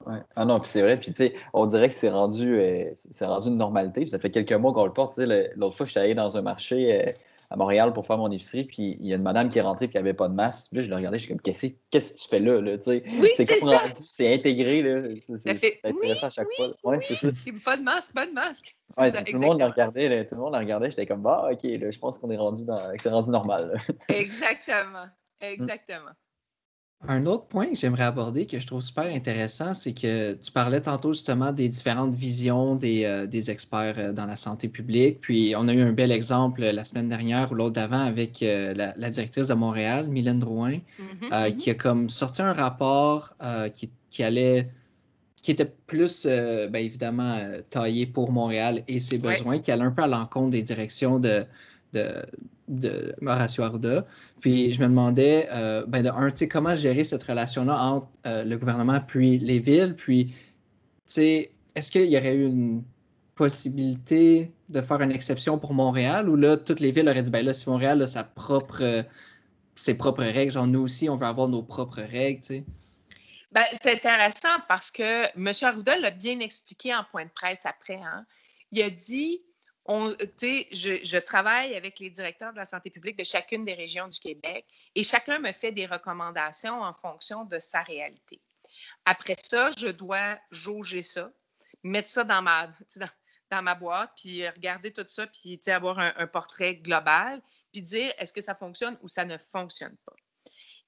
Ouais. Ah non, puis c'est vrai, puis tu sais, on dirait que c'est rendu, euh, c'est rendu une normalité. ça fait quelques mois qu'on le porte. L'autre fois, je suis allé dans un marché, euh, à Montréal pour faire mon épicerie, puis il y a une madame qui est rentrée qui n'avait pas de masque. Puis là, je l'ai regardé, je suis comme, qu'est-ce que tu fais là? là oui, c'est c'est intégré. Là. C'est, fait, intéressant à chaque fois. C'est ça. Pas de masque, pas de masque. Tout, le monde la regardait, tout le monde la regardait, j'étais comme, bah, ok, là, je pense qu'on est rendu, dans, c'est rendu normal. Exactement. Exactement. Un autre point que j'aimerais aborder, que je trouve super intéressant, c'est que tu parlais tantôt justement des différentes visions des, euh, experts euh, dans la santé publique. Puis on a eu un bel exemple la semaine dernière ou l'autre d'avant avec euh, la, directrice de Montréal, Mylène Drouin, mm-hmm, qui a comme sorti un rapport qui, allait qui était plus, bien évidemment, taillé pour Montréal et ses besoins, qui allait un peu à l'encontre des directions de, de, de Mauricio Arruda. Puis je me demandais, euh, ben de un, comment gérer cette relation-là entre euh, le gouvernement puis les villes? Puis, est-ce qu'il y aurait eu une possibilité de faire une exception pour Montréal ou là, toutes les villes auraient dit, ben là, si Montréal a sa propre, ses propres règles, genre nous aussi, on veut avoir nos propres règles, tu sais? Ben, c'est intéressant parce que M. Arruda l'a bien expliqué en point de presse après. Hein. Il a dit on, je, je, travaille avec les directeurs de la santé publique de chacune des régions du Québec et chacun me fait des recommandations en fonction de sa réalité. Après ça, je dois jauger ça, mettre ça dans ma, [laughs] dans, ma boîte, puis regarder tout ça, puis avoir un, portrait global, puis dire est-ce que ça fonctionne ou ça ne fonctionne pas.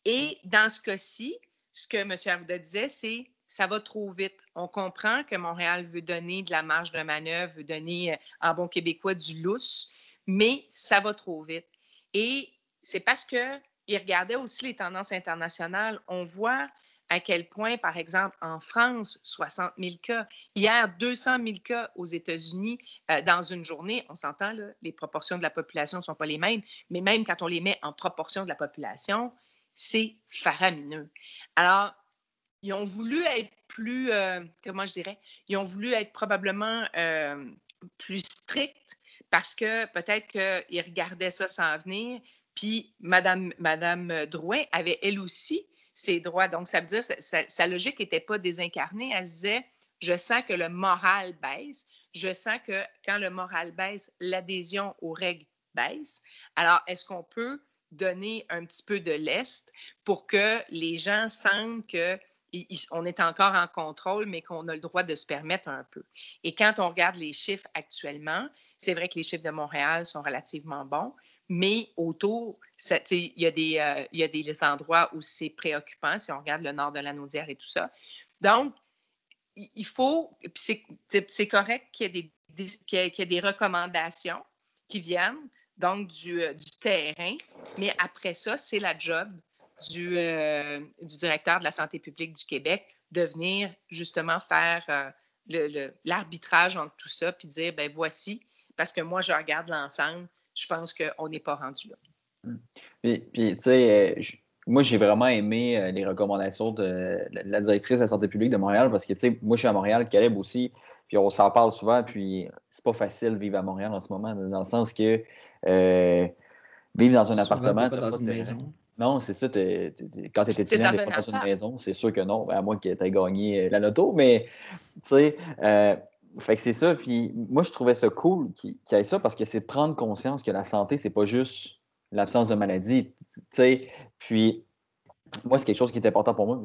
Et dans ce cas-ci, ce que M. Arruda disait, c'est ça va trop vite. On comprend que Montréal veut donner de la marge de manœuvre, veut donner, euh, en bon québécois, du lousse, mais ça va trop vite. Et c'est parce qu'il regardait aussi les tendances internationales. On voit à quel point, par exemple, en France, 60 000 cas. Hier, 200 000 cas aux États-Unis euh, dans une journée. On s'entend, les proportions de la population ne sont pas les mêmes, mais même quand on les met en proportion de la population, c'est faramineux. Alors, ils ont voulu être plus, euh, comment je dirais, ils ont voulu être probablement euh, plus stricts parce que peut-être qu'ils regardaient ça sans venir. Puis Madame, Madame Drouin avait elle aussi ses droits. Donc, ça veut dire que sa, logique n'était pas désincarnée. Elle disait, je sens que le moral baisse. Je sens que quand le moral baisse, l'adhésion aux règles baisse. Alors, est-ce qu'on peut donner un petit peu de lest pour que les gens sentent que on est encore en contrôle, mais qu'on a le droit de se permettre un peu. Et quand on regarde les chiffres actuellement, c'est vrai que les chiffres de Montréal sont relativement bons, mais autour, il y, a des, euh, y a des endroits où c'est préoccupant, si on regarde le nord de la Naudière et tout ça. Donc, il faut, c'est correct qu'il y, ait des recommandations qui viennent, donc du, euh, du terrain, mais après ça, c'est la job du, euh, du, directeur de la santé publique du Québec de venir justement faire euh, l'arbitrage entre tout ça, puis dire, ben voici, parce que moi, je regarde l'ensemble, je pense qu'on n'est pas rendu là. Mmh. Puis, tu sais, euh, moi, j'ai vraiment aimé les recommandations de la directrice de la santé publique de Montréal, parce que, tu sais, moi, je suis à Montréal, Caleb aussi, puis on s'en parle souvent, puis c'est pas facile de vivre à Montréal en ce moment, dans le sens que vivre dans un appartement. Pas dans une maison. Non, c'est ça. quand tu étais étudiant, tu pas dans une maison. C'est sûr que non, à moins que tu aies gagné euh, la loto. Mais, tu sais, euh, fait que c'est ça. Puis moi, je trouvais ça cool qu'il y ait ça parce que c'est de prendre conscience que la santé, c'est pas juste l'absence de maladie. Tu sais, puis moi, c'est quelque chose qui est important pour moi.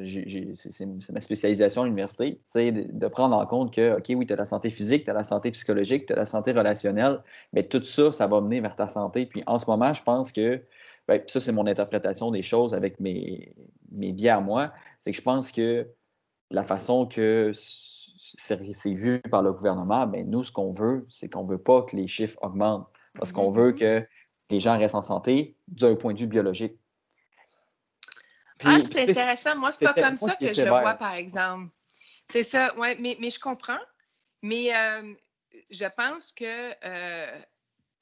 C'est ma spécialisation à l'université, de, de prendre en compte que, OK, oui, tu as la santé physique, tu as la santé psychologique, tu as la santé relationnelle, mais tout ça, ça va mener vers ta santé. Puis en ce moment, je pense que, ben, ça, c'est mon interprétation des choses avec mes, mes biais à moi, c'est que je pense que la façon que c'est vu par le gouvernement, ben, nous, ce qu'on veut, c'est qu'on ne veut pas que les chiffres augmentent parce qu'on veut que les gens restent en santé d'un point de vue biologique ah, c'est intéressant. Moi, c'est pas comme ça que je le vois, par exemple. C'est ça, oui, mais, mais, je comprends. Mais euh, je pense que, euh,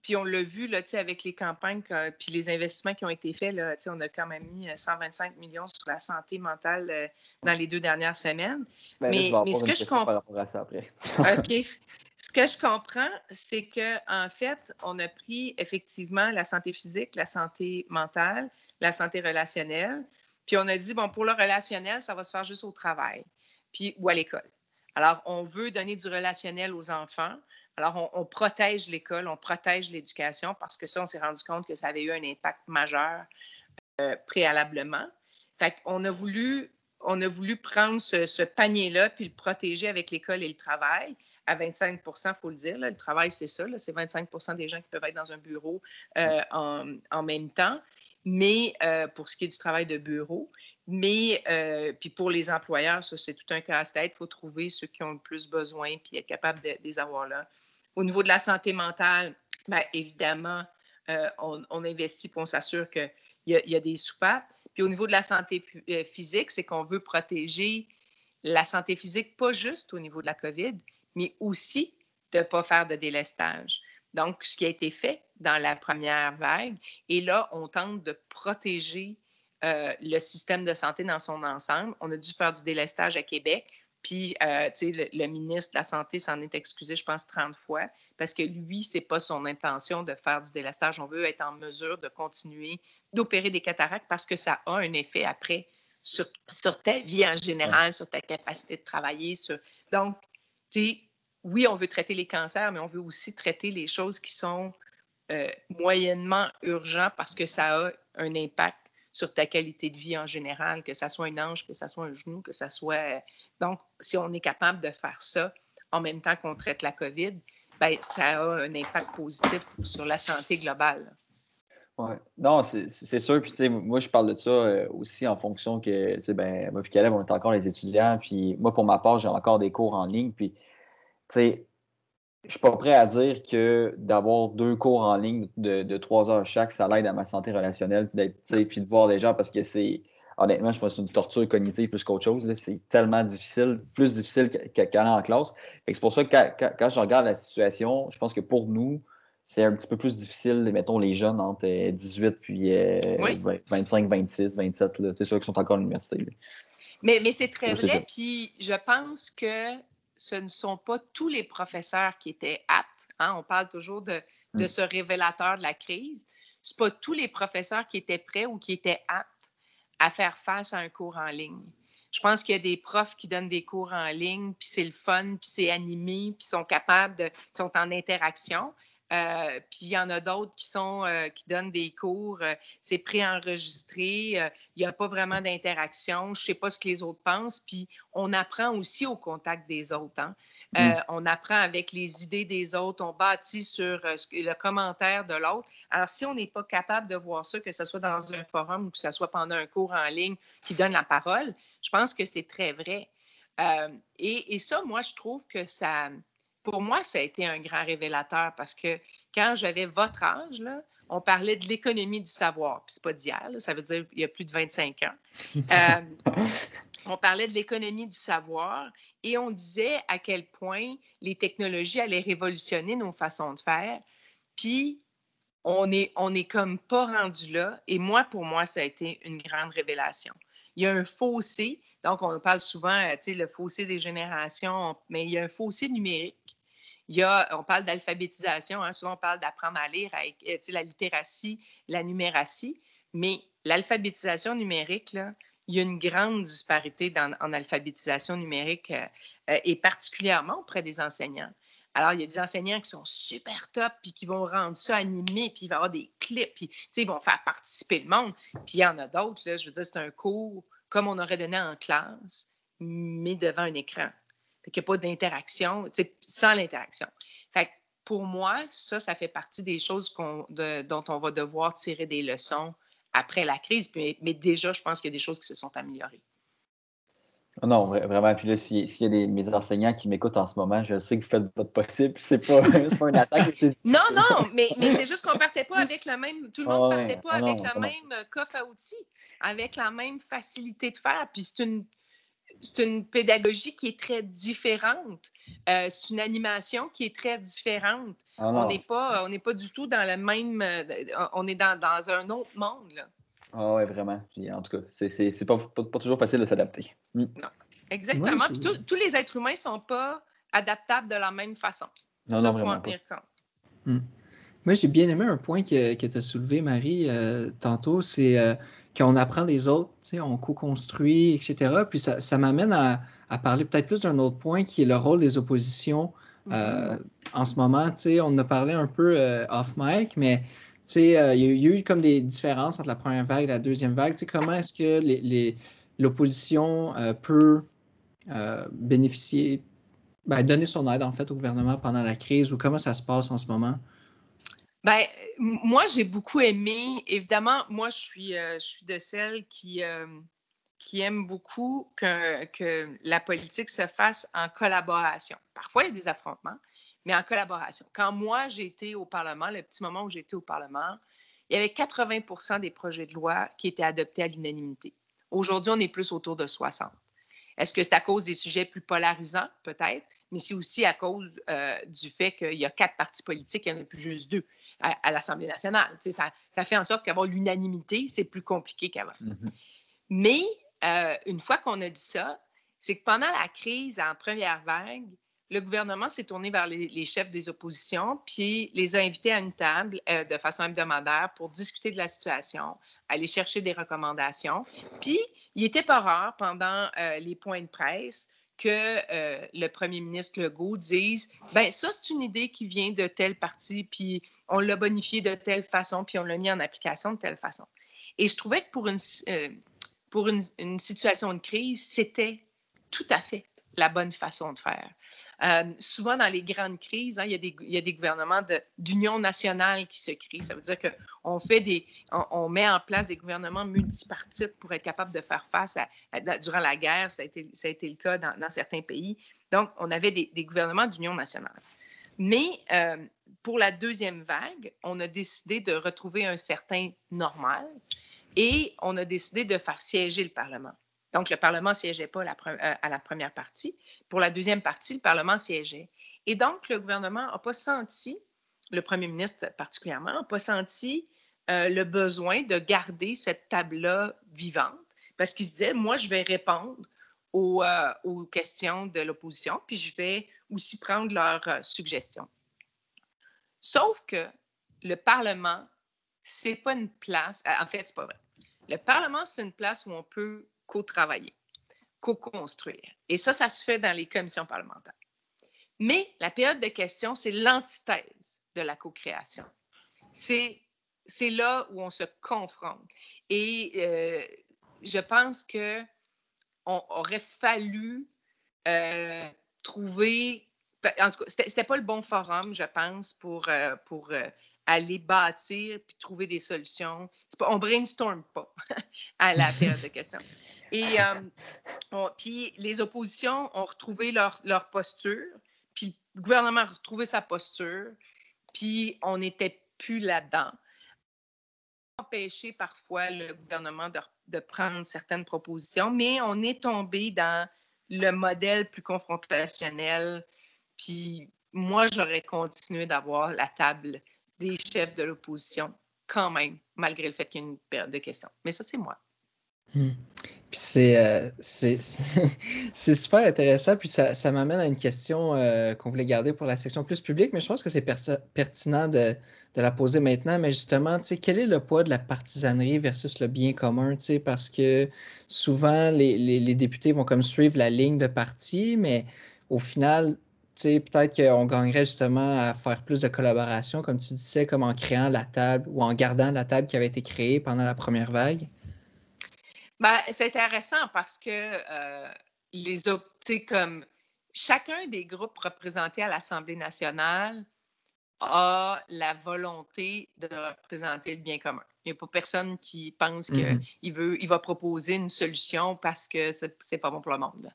puis on l'a vu là, avec les campagnes, puis les investissements qui ont été faits, là, on a quand même mis 125 euh, millions sur la santé mentale dans les deux dernières semaines. Ben, mais, mais ce que je comprends. OK. [laughs] Ce que je comprends, c'est qu'en en fait, on a pris effectivement la santé physique, la santé mentale, la santé relationnelle, puis on a dit, bon, pour le relationnel, ça va se faire juste au travail puis, ou à l'école. Alors, on veut donner du relationnel aux enfants. Alors, on, protège l'école, on protège l'éducation parce que ça, on s'est rendu compte que ça avait eu un impact majeur euh, préalablement. Fait qu'on a voulu, on a voulu prendre ce, panier-là puis le protéger avec l'école et le travail à 25 il faut le dire. Le travail, c'est ça. C'est 25 des gens qui peuvent être dans un bureau euh, en, en, même temps mais euh, pour ce qui est du travail de bureau. Mais euh, puis pour les employeurs, ça, c'est tout un casse-tête. Il faut trouver ceux qui ont le plus besoin puis être capable de, les avoir là. Au niveau de la santé mentale, bien, évidemment, euh, on, investit pour on s'assure qu'il y, a des soupapes. Puis au niveau de la santé physique, c'est qu'on veut protéger la santé physique, pas juste au niveau de la COVID, mais aussi de ne pas faire de délestage. Donc, ce qui a été fait dans la première vague, et là, on tente de protéger euh, le système de santé dans son ensemble. On a dû faire du délestage à Québec, puis, euh, tu sais, le, ministre de la Santé s'en est excusé, je pense, 30 fois, parce que lui, ce n'est pas son intention de faire du délestage. On veut être en mesure de continuer d'opérer des cataractes parce que ça a un effet après sur, ta vie en général, sur ta capacité de travailler. Donc, tu sais, oui, on veut traiter les cancers, mais on veut aussi traiter les choses qui sont euh, moyennement urgentes parce que ça a un impact sur ta qualité de vie en général, que ça soit un ange, que ça soit un genou, que ça soit. Donc, si on est capable de faire ça en même temps qu'on traite la COVID, ben, ça a un impact positif sur la santé globale. Oui. Non, c'est sûr. Puis, moi, je parle de ça euh, aussi en fonction que, ben, moi, puis Caleb, on est encore les étudiants. Puis, moi, pour ma part, j'ai encore des cours en ligne. Puis, sais, je suis pas prêt à dire que d'avoir deux cours en ligne de, trois heures chaque, ça l'aide à ma santé relationnelle, puis de voir des gens parce que c'est, honnêtement, je pense que c'est une torture cognitive plus qu'autre chose. C'est tellement difficile, plus difficile qu'aller en classe. C'est pour ça que quand, je regarde la situation, je pense que pour nous, c'est un petit peu plus difficile, mettons, les jeunes entre 18 puis 25, 26, 27, c'est ceux qui sont encore à l'université. Mais, mais c'est très vrai, puis je pense que ce ne sont pas tous les professeurs qui étaient aptes. Hein. On parle toujours de, mm. ce révélateur de la crise. Ce pas tous les professeurs qui étaient prêts ou qui étaient aptes à faire face à un cours en ligne. Je pense qu'il y a des profs qui donnent des cours en ligne, puis c'est le fun, puis c'est animé, puis sont capables de, sont en interaction. Euh, puis il y en a d'autres qui sont euh, qui donnent des cours, euh, c'est préenregistré, il n'y a pas vraiment d'interaction, je ne sais pas ce que les autres pensent, puis on apprend aussi au contact des autres. Hein. Mm. On apprend avec les idées des autres, on bâtit sur le commentaire de l'autre. Alors, si on n'est pas capable de voir ça, que ce soit dans un forum ou que ce soit pendant un cours en ligne qui donne la parole, je pense que c'est très vrai. Et, et, ça, moi, je trouve que ça, pour moi, ça a été un grand révélateur parce que quand j'avais votre âge, on parlait de l'économie du savoir. Puis c'est pas d'hier, ça veut dire il y a plus de 25 ans. Euh, on parlait de l'économie du savoir et on disait à quel point les technologies allaient révolutionner nos façons de faire. Puis on est, on est comme pas rendu là. Et moi, pour moi, ça a été une grande révélation. Il y a un fossé. Donc, on parle souvent, tu sais, le fossé des générations, mais il y a un fossé numérique Il y a, on parle d'alphabétisation, hein, souvent on parle d'apprendre à lire avec la littératie, la numératie, mais l'alphabétisation numérique, il y a une grande disparité en alphabétisation numérique et particulièrement auprès des enseignants. Alors, il y a des enseignants qui sont super top, puis qui vont rendre ça animé, puis il va y avoir des clips, puis ils vont faire participer le monde. Puis il y en a d'autres, je veux dire, c'est un cours comme on aurait donné en classe, mais devant un écran. Il n'y a pas d'interaction, sans l'interaction. Fait pour moi, ça, ça fait partie des choses dont on va devoir tirer des leçons après la crise. mais déjà, je pense qu'il y a des choses qui se sont améliorées. Non, vraiment. Puis là, s'il y a des, mes enseignants qui m'écoutent en ce moment, je sais que vous faites votre possible. C'est pas, [laughs] pas une attaque. non, non, mais, mais c'est juste qu'on partait pas avec le même. Tout le monde ne partait pas ah avec le même euh, coffre à outils, avec la même facilité de faire. Puis c'est une, c'est une pédagogie qui est très différente. Euh, c'est une animation qui est très différente. Ah on n'est pas, on n'est pas du tout dans le même. Euh, on est dans, dans un autre monde. Là. Ah ouais, vraiment. en tout cas, c'est pas, pas, toujours facile de s'adapter. Mm. Non, exactement. tous les êtres humains ne sont pas adaptables de la même façon. Non, Ça, non, faut en tenir compte. Mm. Moi, j'ai bien aimé un point que, que tu as soulevé, Marie, euh, tantôt, c'est euh, qu'on apprend des autres, on co-construit, etc. Puis ça, ça m'amène à, à, parler peut-être plus d'un autre point qui est le rôle des oppositions. Euh, mm-hmm. en ce moment, on a parlé un peu off-mic, mais euh, il y, a eu comme des différences entre la première vague et la deuxième vague. comment est-ce que l'opposition euh, peut euh, bénéficier, ben, donner son aide en fait au gouvernement pendant la crise ou comment ça se passe en ce moment? Ben, moi, j'ai beaucoup aimé. Évidemment, moi, je suis, je suis de celles qui, qui aiment beaucoup que, que la politique se fasse en collaboration. Parfois, il y a des affrontements, mais en collaboration. Quand moi, j'ai été au Parlement, le petit moment où j'étais au Parlement, il y avait 80% des projets de loi qui étaient adoptés à l'unanimité. Aujourd'hui, on est plus autour de 60. Est-ce que c'est à cause des sujets plus polarisants? Peut-être, mais c'est aussi à cause euh, du fait qu'il y a quatre partis politiques, il n'y en a plus juste deux à, l'Assemblée nationale. Ça, ça, fait en sorte qu'avoir l'unanimité, c'est plus compliqué qu'avant. Mm-hmm. Mais euh, une fois qu'on a dit ça, c'est que pendant la crise en première vague, le gouvernement s'est tourné vers les, chefs des oppositions, puis les a invités à une table euh, de façon hebdomadaire pour discuter de la situation, aller chercher des recommandations. Puis, il était pas rare pendant euh, les points de presse que euh, le premier ministre Legault dise ben ça, c'est une idée qui vient de telle partie, puis on l'a bonifié de telle façon, puis on l'a mis en application de telle façon. Et je trouvais que pour une, pour une situation de crise, c'était tout à fait la bonne façon de faire. Euh, souvent, dans les grandes crises, hein, il, y a des, gouvernements d'union nationale qui se créent. Ça veut dire qu'on fait des, on, met en place des gouvernements multipartites pour être capable de faire face à, durant la guerre. Ça a été, le cas dans, certains pays. Donc, on avait des, des gouvernements d'union nationale. Mais euh, pour la deuxième vague, on a décidé de retrouver un certain normal et on a décidé de faire siéger le Parlement. Donc, le Parlement ne siégeait pas euh, à la première partie. Pour la deuxième partie, le Parlement siégeait. Et donc, le gouvernement n'a pas senti, le premier ministre particulièrement, n'a pas senti euh, le besoin de garder cette table-là vivante parce qu'il se disait, moi, je vais répondre aux, euh, questions de l'opposition, puis je vais aussi prendre leurs suggestions. Sauf que le Parlement, c'est pas une place, en fait, c'est pas vrai. Le Parlement, c'est une place où on peut co-travailler, co-construire. Et ça, ça se fait dans les commissions parlementaires. Mais la période de questions, c'est l'antithèse de la co-création. C'est, là où on se confronte. Et euh, je pense que on aurait fallu euh, trouver. En tout cas, c'était, pas le bon forum, je pense, pour, euh, aller bâtir puis trouver des solutions. Pas, on brainstorm pas [laughs] à la période de questions. Et [laughs] euh, puis les oppositions ont retrouvé leur, leur, posture, puis le gouvernement a retrouvé sa posture, puis on n'était plus là-dedans. Empêcher parfois le gouvernement de, de, prendre certaines propositions, mais on est tombé dans le modèle plus confrontationnel. Puis moi, j'aurais continué d'avoir la table des chefs de l'opposition quand même, malgré le fait qu'il y a une période de questions. Mais ça, c'est moi. Hmm. Euh, [laughs] c'est, super intéressant. Puis ça, m'amène à une question euh, qu'on voulait garder pour la section plus publique, mais je pense que c'est pertinent de, la poser maintenant. Mais justement, quel est le poids de la partisanerie versus le bien commun? Parce que souvent, les, députés vont comme suivre la ligne de parti, mais au final, peut-être qu'on gagnerait justement à faire plus de collaboration, comme tu disais, comme en créant la table ou en gardant la table qui avait été créée pendant la première vague. Ben, c'est intéressant parce que euh, les comme chacun des groupes représentés à l'Assemblée nationale a la volonté de représenter le bien commun. Il n'y a pas personne qui pense mmh qu'il veut, il va proposer une solution parce que ce n'est pas bon pour le monde.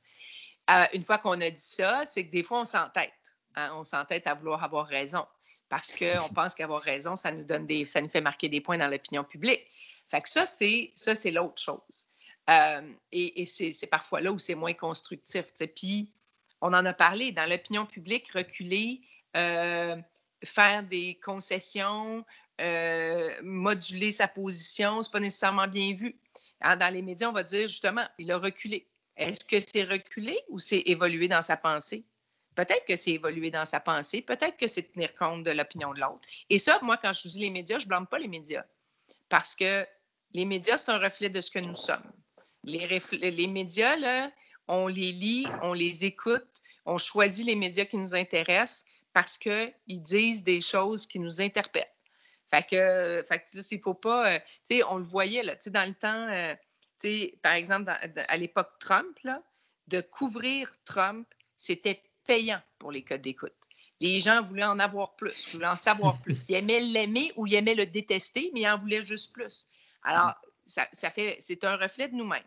Euh, une fois qu'on a dit ça, c'est que des fois, on s'entête. Hein, on s'entête à vouloir avoir raison parce qu'on pense qu'avoir raison, ça nous donne des, ça nous fait marquer des points dans l'opinion publique. Fait que ça, c'est, ça, c'est l'autre chose. Euh, et, c'est parfois là où c'est moins constructif. Puis, on en a parlé dans l'opinion publique, reculer, euh, faire des concessions, euh, moduler sa position, c'est pas nécessairement bien vu. Dans les médias, on va dire justement, il a reculé. Est-ce que c'est reculé ou c'est évoluer dans sa pensée? Peut-être que c'est évoluer dans sa pensée, peut-être que c'est tenir compte de l'opinion de l'autre. Et ça, moi, quand je dis les médias, je ne blâme pas les médias. Parce que les médias, c'est un reflet de ce que nous sommes. Les, médias, là, on les lit, on les écoute, on choisit les médias qui nous intéressent parce qu'ils disent des choses qui nous interpellent. Fait que, fait que il faut pas, euh, tu sais, on le voyait, là, tu sais, dans le temps, euh, tu sais, par exemple, à l'époque Trump, là, de couvrir Trump, c'était payant pour les codes d'écoute. Les gens voulaient en avoir plus, voulaient en savoir plus. [laughs] Ils aimaient l'aimer ou ils aimaient le détester, mais ils en voulaient juste plus. Alors, ça, fait, c'est un reflet de nous-mêmes.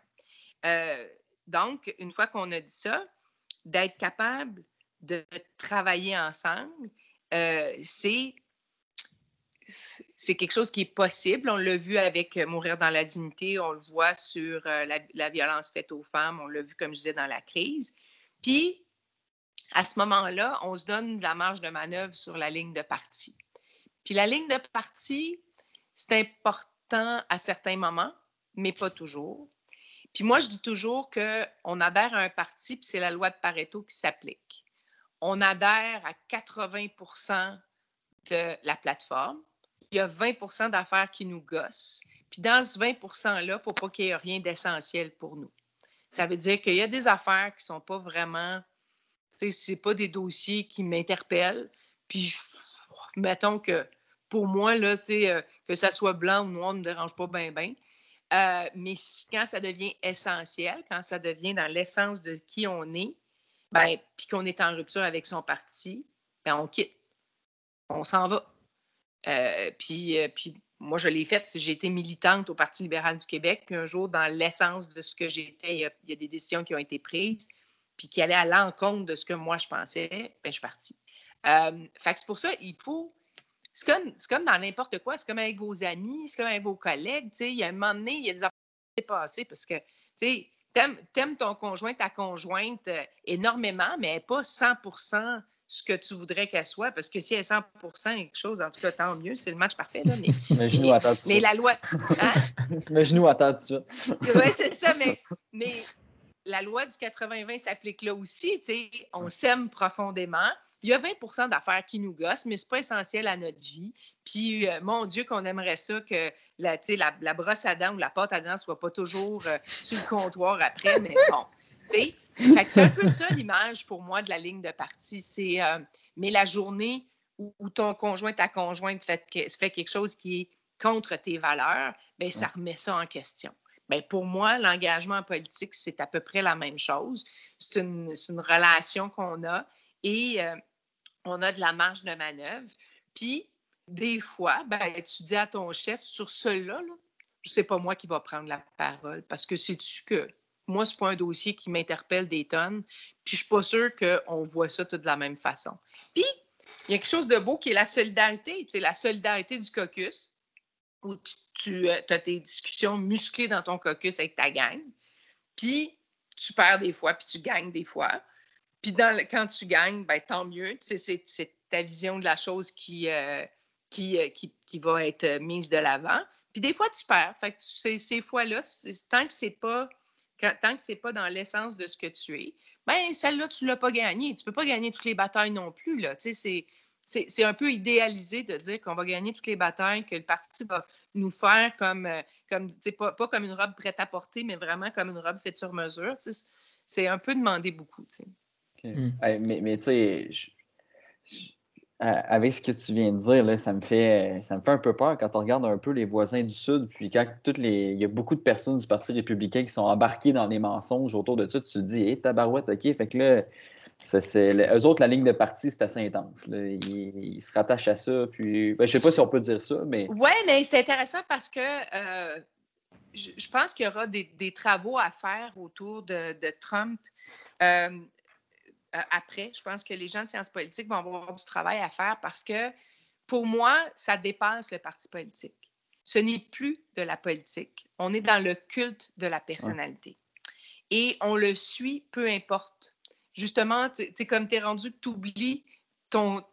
Euh, donc, une fois qu'on a dit ça, d'être capable de travailler ensemble, euh, c'est c'est quelque chose qui est possible. On l'a vu avec Mourir dans la dignité, on le voit sur euh, la, violence faite aux femmes, on l'a vu, comme je disais, dans la crise. Puis, à ce moment-là, on se donne de la marge de manœuvre sur la ligne de parti. Puis la ligne de parti, c'est important à certains moments, mais pas toujours. Puis moi, je dis toujours qu'on adhère à un parti, puis c'est la loi de Pareto qui s'applique. On adhère à 80% de la plateforme. Il y a 20% d'affaires qui nous gossent. Puis dans ce 20 %-là, il ne faut pas qu'il y ait rien d'essentiel pour nous. Ça veut dire qu'il y a des affaires qui ne sont pas vraiment, ce n'est pas des dossiers qui m'interpellent. Puis mettons que pour moi, là, c'est euh, que ça soit blanc ou noir ne me dérange pas bien, bien. Euh, mais quand ça devient essentiel, quand ça devient dans l'essence de qui on est, ben, puis qu'on est en rupture avec son parti, ben, on quitte. On s'en va. Euh, puis, euh, puis moi, je l'ai fait. J'ai été militante au Parti libéral du Québec. Puis un jour, dans l'essence de ce que j'étais, il, y, a des décisions qui ont été prises, puis qui allaient à l'encontre de ce que moi, je pensais. Ben, je suis partie. fait c'est pour ça, il faut c'est comme, comme, dans n'importe quoi. C'est comme avec vos amis, c'est comme avec vos collègues. Il y a un moment donné, il y a des affaires qui s'est passées parce que tu aimes ton conjoint, ta conjointe euh, énormément, mais elle n'est pas 100% ce que tu voudrais qu'elle soit, parce que si elle est 100% quelque chose, en tout cas, tant mieux, c'est le match parfait. Là, mais, [laughs] Imagine-nous attendre Mais la loi. Hein? [laughs] Imagine-nous attendre tout de suite. [laughs] oui, c'est ça, mais, mais la loi du 80-20 s'applique là aussi. On s'aime profondément, il y a 20% d'affaires qui nous gossent, mais ce n'est pas essentiel à notre vie. Puis, euh, mon Dieu, qu'on aimerait ça que la, la, la, brosse à dents ou la pâte à dents ne soit pas toujours euh, sur le comptoir après, mais bon. C'est un peu ça l'image pour moi de la ligne de parti. C'est euh, mais la journée où, ton conjoint, ta conjointe fait, fait quelque chose qui est contre tes valeurs, bien, ça remet ça en question. Bien, pour moi, l'engagement politique, c'est à peu près la même chose. C'est une, une, relation qu'on a et on a de la marge de manœuvre. Puis, des fois, ben, tu dis à ton chef, sur cela, là, je sais pas moi qui va prendre la parole parce que c'est-tu que moi, ce n'est pas un dossier qui m'interpelle des tonnes, puis je suis pas sûre qu'on voit ça tout de la même façon. Puis, il y a quelque chose de beau qui est la solidarité, c'est la solidarité du caucus, où tu, euh, as tes discussions musclées dans ton caucus avec ta gang, puis tu perds des fois, puis tu gagnes des fois. Puis quand tu gagnes, ben, tant mieux. C'est ta vision de la chose qui, euh, euh, qui, qui, va être mise de l'avant. Puis des fois, tu perds. Fait que ces, fois-là, tant que c'est pas tant que c'est pas dans l'essence de ce que tu es, ben celle-là, tu l'as pas gagnée. Tu peux pas gagner toutes les batailles non plus. Là. C'est, c'est, un peu idéalisé de dire qu'on va gagner toutes les batailles, que le parti va nous faire comme, euh, comme pas, pas comme une robe prête à porter, mais vraiment comme une robe faite sur mesure. C'est un peu demander beaucoup. Hmm. mais, mais tu sais, avec ce que tu viens de dire, là, ça, me fait, ça me fait un peu peur quand on regarde un peu les voisins du Sud, puis quand toutes les, il y a beaucoup de personnes du Parti républicain qui sont embarquées dans les mensonges autour de ça, tu te dis, hé, tabarouette, OK, fait que là, c'est, eux autres, la ligne de parti, c'est assez intense. Ils, se rattachent à ça. Puis, ben, je ne sais pas si on peut dire ça, mais. Oui, mais c'est intéressant parce que euh, je, pense qu'il y aura des, travaux à faire autour de, Trump. Euh, euh, après. Je pense que les gens de sciences politiques vont avoir du travail à faire parce que pour moi, ça dépasse le parti politique. Ce n'est plus de la politique. On est dans le culte de la personnalité. Et on le suit, peu importe. Justement, tu es comme tu es rendu que tu oublies ton,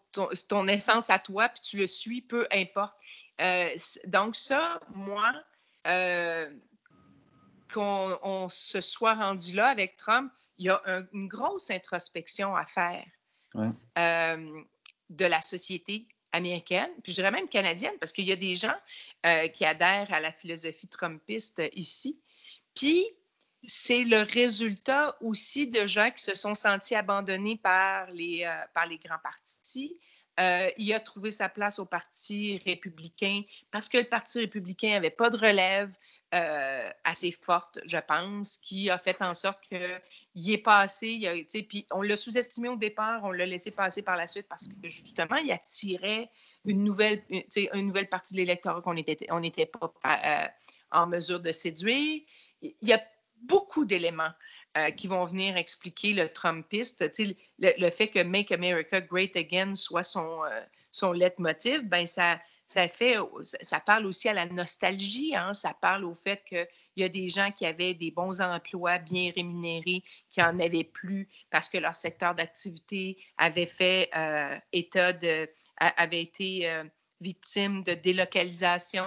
ton, essence à toi, puis tu le suis, peu importe. Euh, donc ça, moi, euh, qu'on se soit rendu là avec Trump, il y a une grosse introspection à faire euh, de la société américaine, puis je dirais même canadienne, parce qu'il y a des gens euh, qui adhèrent à la philosophie trumpiste ici. Puis c'est le résultat aussi de gens qui se sont sentis abandonnés par les, euh, par les grands partis. il a trouvé sa place au Parti républicain parce que le Parti républicain n'avait pas de relève assez forte, je pense, qui a fait en sorte que il est passé, puis on l'a sous-estimé au départ, on l'a laissé passer par la suite parce que justement, il attirait une nouvelle, une nouvelle partie de l'électorat qu'on n'était on n'était pas euh, en mesure de séduire. Il y a beaucoup d'éléments euh, qui vont venir expliquer le Trumpiste. Le, le, fait que Make America Great Again soit son, euh, leitmotiv, ben ça, ça, fait, ça parle aussi à la nostalgie, hein? ça parle au fait que il y a des gens qui avaient des bons emplois bien rémunérés, qui n'en avaient plus parce que leur secteur d'activité avait fait euh, état de, avait été euh, victime de délocalisation.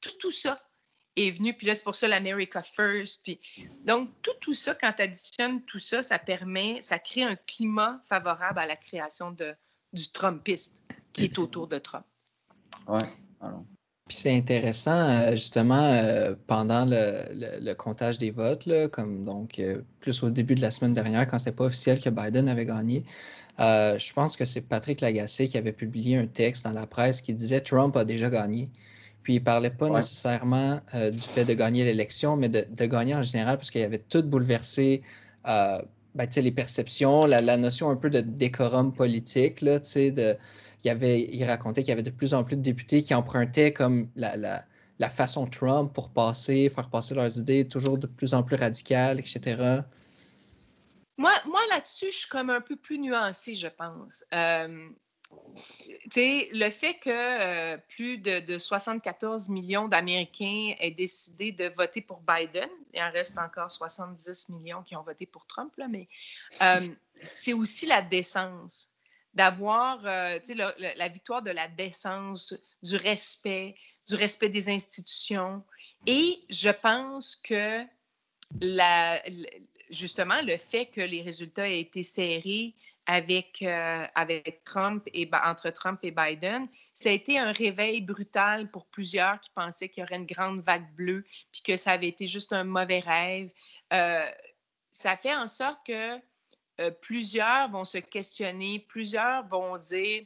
Tout, tout ça est venu. Puis là, c'est pour ça l'America First. Puis, donc, tout, tout ça, quand tu additionnes tout ça, ça permet, ça crée un climat favorable à la création de, du Trumpiste qui est autour de Trump. Oui. Puis c'est intéressant, euh, justement, euh, pendant le, comptage des votes, comme donc euh, plus au début de la semaine dernière, quand c'était pas officiel que Biden avait gagné, je pense que c'est Patrick Lagacé qui avait publié un texte dans la presse qui disait Trump a déjà gagné. Puis il parlait pas nécessairement du fait de gagner l'élection, mais de, gagner en général parce qu'il avait tout bouleversé ben, les perceptions, la, la, notion un peu de décorum politique, là, de il, racontait qu'il y avait de plus en plus de députés qui empruntaient comme la, la, façon Trump pour passer, faire passer leurs idées toujours de plus en plus radicales, etc. Moi, moi là-dessus, je suis comme un peu plus nuancée, je pense. Euh, le fait que euh, plus de, 74 millions d'Américains aient décidé de voter pour Biden, il en reste encore 70 millions qui ont voté pour Trump, là, mais euh, c'est aussi la décence d'avoir euh, la, victoire de la décence, du respect, du respect des institutions. Et je pense que justement, le fait que les résultats aient été serrés avec, euh, avec Trump et entre Trump et Biden, ça a été un réveil brutal pour plusieurs qui pensaient qu'il y aurait une grande vague bleue, puis que ça avait été juste un mauvais rêve. Euh, ça fait en sorte que euh, plusieurs vont se questionner, plusieurs vont dire,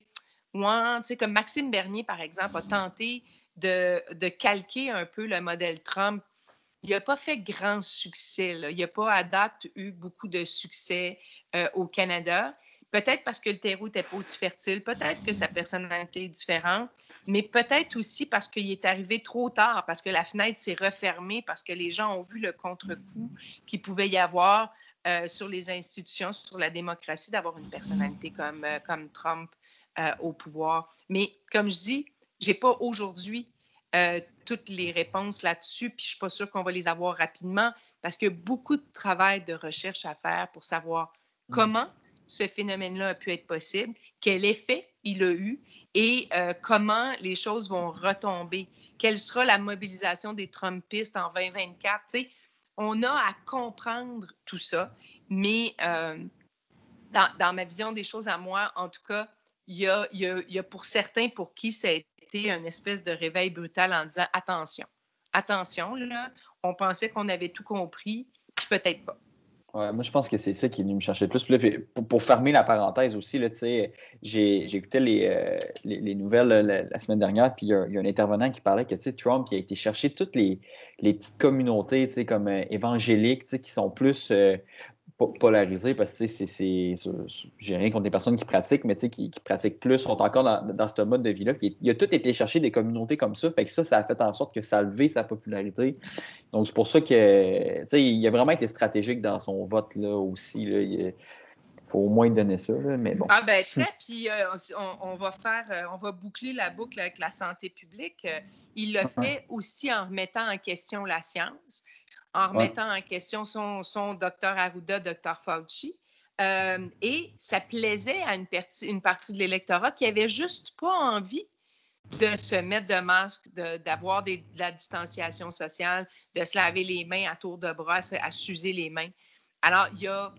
moi, tu sais, comme Maxime Bernier, par exemple, a tenté de, calquer un peu le modèle Trump. Il n'a pas fait grand succès. Il n'a pas à date eu beaucoup de succès euh, au Canada. Peut-être parce que le terreau n'était pas aussi fertile, peut-être que sa personnalité est différente, mais peut-être aussi parce qu'il est arrivé trop tard, parce que la fenêtre s'est refermée, parce que les gens ont vu le contre-coup qu'il pouvait y avoir euh, sur les institutions, sur la démocratie, d'avoir une personnalité comme, euh, comme Trump euh, au pouvoir. Mais comme je dis, je n'ai pas aujourd'hui toutes les réponses là-dessus, puis je ne suis pas sûre qu'on va les avoir rapidement parce qu'il y a beaucoup de travail de recherche à faire pour savoir mmh. comment ce phénomène-là a pu être possible, quel effet il a eu et euh, comment les choses vont retomber. Quelle sera la mobilisation des Trumpistes en 2024? sais, on a à comprendre tout ça, mais euh, dans, ma vision des choses à moi, en tout cas, il y a, pour certains pour qui ça a été une espèce de réveil brutal en disant attention, attention, on pensait qu'on avait tout compris, puis peut-être pas moi, je pense que c'est ça qui est venu me chercher le plus. pour, fermer la parenthèse aussi, j'ai écouté les, euh, les, nouvelles la, semaine dernière, puis il y, a, un intervenant qui parlait que Trump a été chercher toutes les, les petites communautés comme euh, évangéliques qui sont plus euh, polarisé parce que c'est. J'ai rien contre les personnes qui pratiquent, mais qui, qui pratiquent plus, sont encore dans, ce mode de vie-là. Il a tout été chercher des communautés comme ça. Fait que ça, ça a fait en sorte que ça a levé sa popularité. Donc, c'est pour ça que il a vraiment été stratégique dans son vote là aussi. Il faut au moins donner ça, mais bon. Ah ben très, puis euh, on, va faire, euh, on va boucler la boucle avec la santé publique. Il l'a fait aussi en remettant en question la science en remettant en question son, son docteur Arruda, docteur Fauci. Euh, et ça plaisait à une, une partie de l'électorat qui avait juste pas envie de se mettre de masque, d'avoir de, la distanciation sociale, de se laver les mains à tour de bras, à s'user les mains. Alors, il y a,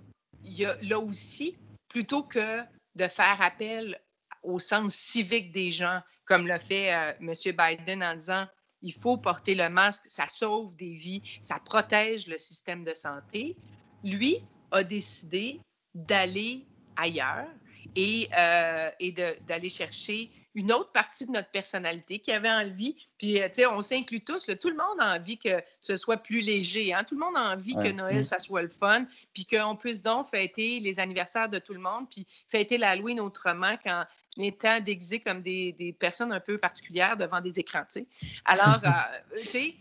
y a là aussi, plutôt que de faire appel au sens civique des gens, comme l'a fait euh, M. Biden en disant il faut porter le masque, ça sauve des vies, ça protège le système de santé. Lui a décidé d'aller ailleurs et, euh, et d'aller chercher une autre partie de notre personnalité qui avait envie. Puis, euh, tu sais, on s'inclut tous. tout le monde a envie que ce soit plus léger. Hein? Tout le monde a envie que Noël, mm. ça soit le fun. Puis qu'on puisse donc fêter les anniversaires de tout le monde. Puis fêter l'Halloween autrement quand étant déguisés comme des, des, personnes un peu particulières devant des écrans, tu sais. Alors, [laughs] euh, tu sais,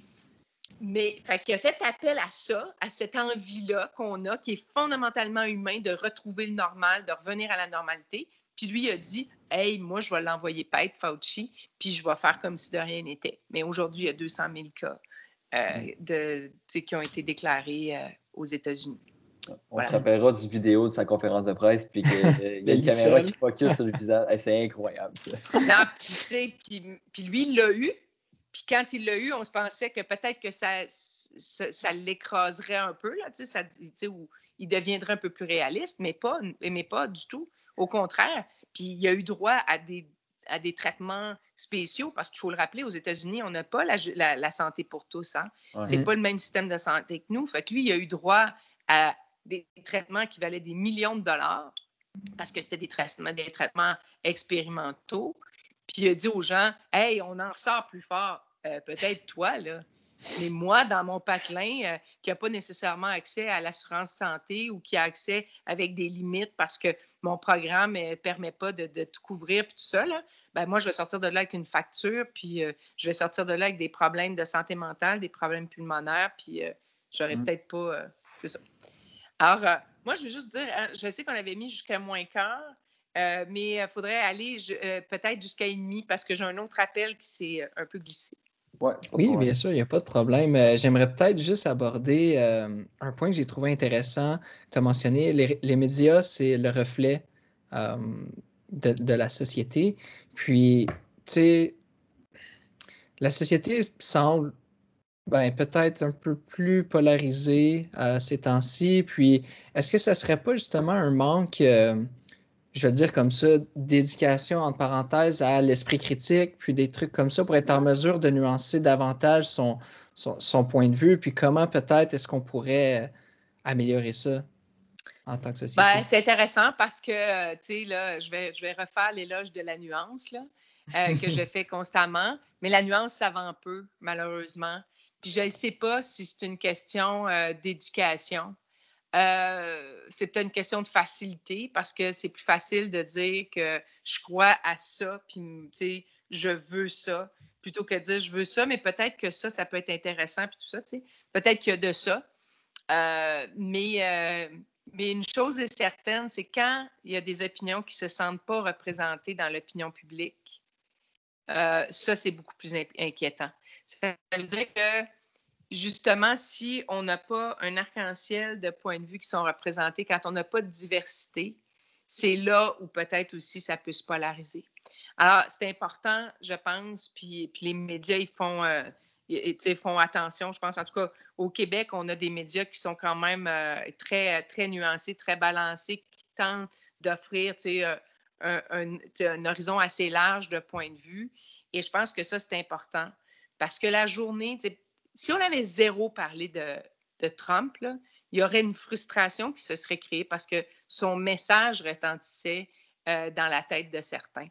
mais fait qu'il a fait appel à ça, à cette envie-là qu'on a, qui est fondamentalement humain, de retrouver le normal, de revenir à la normalité. Puis lui a dit Hey, moi, je vais l'envoyer paître, Fauci, puis je vais faire comme si de rien n'était. Mais aujourd'hui, il y a 200 000 cas euh, de, qui ont été déclarés euh, aux États-Unis. On se rappellera du vidéo de sa conférence de presse, puis qu'il y a [laughs] une caméra qui focus sur le visage. c'est incroyable, ça. Non, puis, lui, il l'a eu. Puis quand il l'a eu, on se pensait que peut-être que ça, ça, l'écraserait un peu, là, ça, ou il deviendrait un peu plus réaliste, mais pas, mais pas du tout. Au contraire. Puis il a eu droit à des, à des traitements spéciaux, parce qu'il faut le rappeler, aux États-Unis, on n'a pas la, la, santé pour tous. Hein? C'est pas le même système de santé que nous. Fait que lui, il a eu droit à des traitements qui valaient des millions de dollars parce que c'était des traitements, des traitements expérimentaux. Puis il a dit aux gens Hey, on en ressort plus fort. Euh, peut-être toi, là. Mais moi, dans mon patelin, euh, qui n'a pas nécessairement accès à l'assurance santé ou qui a accès avec des limites parce que mon programme ne permet pas de, tout couvrir et tout ça, là, ben moi, je vais sortir de là avec une facture, puis euh, je vais sortir de là avec des problèmes de santé mentale, des problèmes pulmonaires, puis j'aurais mmh. peut-être pas. c'est ça. Alors, euh, moi, je veux juste dire, hein, je sais qu'on avait mis jusqu'à moins quart, euh, mais il faudrait aller euh, peut-être jusqu'à et demi parce que j'ai un autre appel qui s'est un peu glissé. Oui, bien sûr, il n'y a pas de problème. J'aimerais peut-être juste aborder un point que j'ai trouvé intéressant. Tu as mentionné, les, médias, c'est le reflet de, de, la société. Puis, tu sais, la société semble ben, peut-être un peu plus polarisé euh, ces temps-ci. Puis, est-ce que ce ne serait pas justement un manque, euh, je vais dire comme ça, d'éducation, entre parenthèses, à l'esprit critique, puis des trucs comme ça pour être en mesure de nuancer davantage son, son, point de vue, puis comment peut-être est-ce qu'on pourrait améliorer ça en tant que société? Ben, c'est intéressant parce que, tu sais, là, je vais, je vais refaire l'éloge de la nuance, là. Euh, que je [laughs] fais constamment. Mais la nuance, ça va un peu, malheureusement. Puis je ne sais pas si c'est une question euh, d'éducation. Euh, c'est peut-être une question de facilité parce que c'est plus facile de dire que je crois à ça, puis je veux ça, plutôt que de dire je veux ça, mais peut-être que ça, ça peut être intéressant, puis tout ça. Peut-être qu'il y a de ça. Euh, mais, mais une chose est certaine, c'est quand il y a des opinions qui ne se sentent pas représentées dans l'opinion publique, ça, c'est beaucoup plus inquiétant. Ça veut dire que justement, si on n'a pas un arc-en-ciel de points de vue qui sont représentés, quand on n'a pas de diversité, c'est là où peut-être aussi ça peut se polariser. Alors, c'est important, je pense, puis, les médias, ils font, euh, font attention. Je pense, en tout cas, au Québec, on a des médias qui sont quand même euh, très, très nuancés, très balancés, qui tentent d'offrir euh, un, un, un, horizon assez large de points de vue. Et je pense que ça, c'est important parce que la journée, si on avait zéro parlé de, Trump, il y aurait une frustration qui se serait créée parce que son message retentissait euh, dans la tête de certains.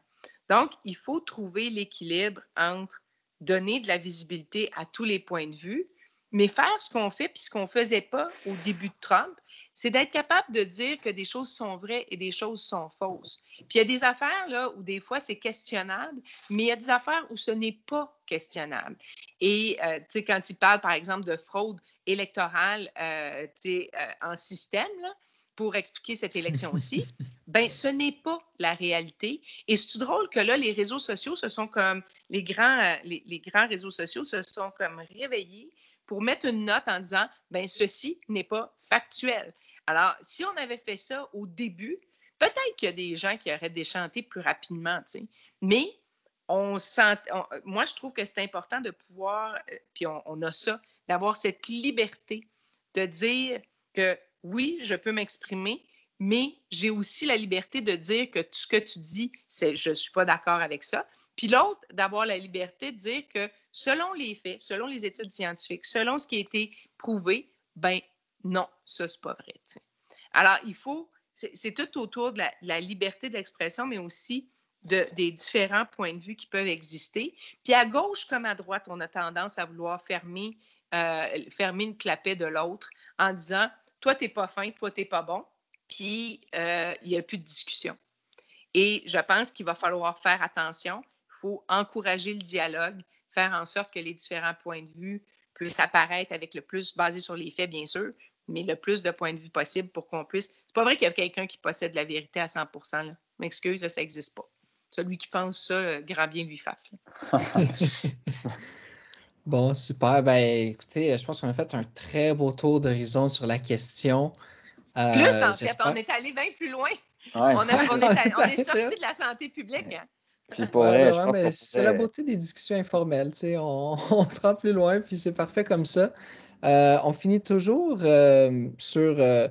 Donc, il faut trouver l'équilibre entre donner de la visibilité à tous les points de vue, mais faire ce qu'on fait puis ce qu'on ne faisait pas au début de Trump, c'est d'être capable de dire que des choses sont vraies et des choses sont fausses. Puis il y a des affaires là où des fois c'est questionnable, mais il y a des affaires où ce n'est pas questionnable. Et euh, tu sais, quand il parle par exemple de fraude électorale euh, euh, en système, là, pour expliquer cette élection-ci, [laughs] ben ce n'est pas la réalité. Et c'est drôle que là, les réseaux sociaux se sont comme, les grands, les, les grands réseaux sociaux se sont comme réveillés pour mettre une note en disant, ben ceci n'est pas factuel. Alors, si on avait fait ça au début, peut-être qu'il y a des gens qui auraient déchanté plus rapidement, tu sais. Mais on sent, moi, je trouve que c'est important de pouvoir, euh, puis on, a ça, d'avoir cette liberté de dire que oui, je peux m'exprimer, mais j'ai aussi la liberté de dire que ce que tu dis, c'est je ne suis pas d'accord avec ça. Puis l'autre, d'avoir la liberté de dire que selon les faits, selon les études scientifiques, selon ce qui a été prouvé, ben non, ça, c'est pas vrai. Alors, il faut, c'est tout autour de la, liberté de l'expression, mais aussi de, des différents points de vue qui peuvent exister. Puis à gauche comme à droite, on a tendance à vouloir fermer, euh, fermer clapet de l'autre en disant Toi, tu n'es pas fin, toi, tu n'es pas bon. Puis euh, il n'y a plus de discussion. Et je pense qu'il va falloir faire attention. Il faut encourager le dialogue, faire en sorte que les différents points de vue puissent apparaître avec le plus basé sur les faits, bien sûr, mais le plus de points de vue possible pour qu'on puisse. C'est pas vrai qu'il y a quelqu'un qui possède la vérité à 100 là. M'excuse, ça n'existe pas. Celui qui pense ça, euh, grand bien lui fasse. [laughs] bon, super. Ben, écoutez, je pense qu'on a fait un très beau tour d'horizon sur la question. Euh, plus, en fait, on est allé bien plus loin. On, est, [laughs] sorti de la santé publique. Hein. c'est la beauté des discussions informelles. On, [laughs] on se rend plus loin, puis c'est parfait comme ça. Euh, on finit toujours euh, sur. Euh,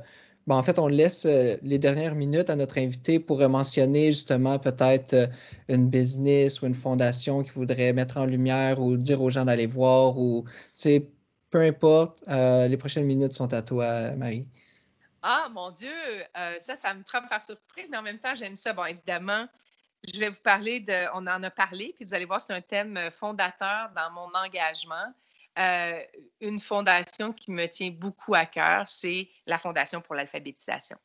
en fait, on laisse les dernières minutes à notre invité pour mentionner justement peut-être une business ou une fondation qui voudrait mettre en lumière ou dire aux gens d'aller voir ou, peu importe. les prochaines minutes sont à toi, Marie. Ah, mon Dieu, ça, ça me prend par surprise, mais en même temps, j'aime ça. Bon, évidemment, je vais vous parler de, on en a parlé, puis vous allez voir, c'est un thème fondateur dans mon engagement. Euh, une fondation qui me tient beaucoup à cœur, c'est la Fondation pour l'alphabétisation.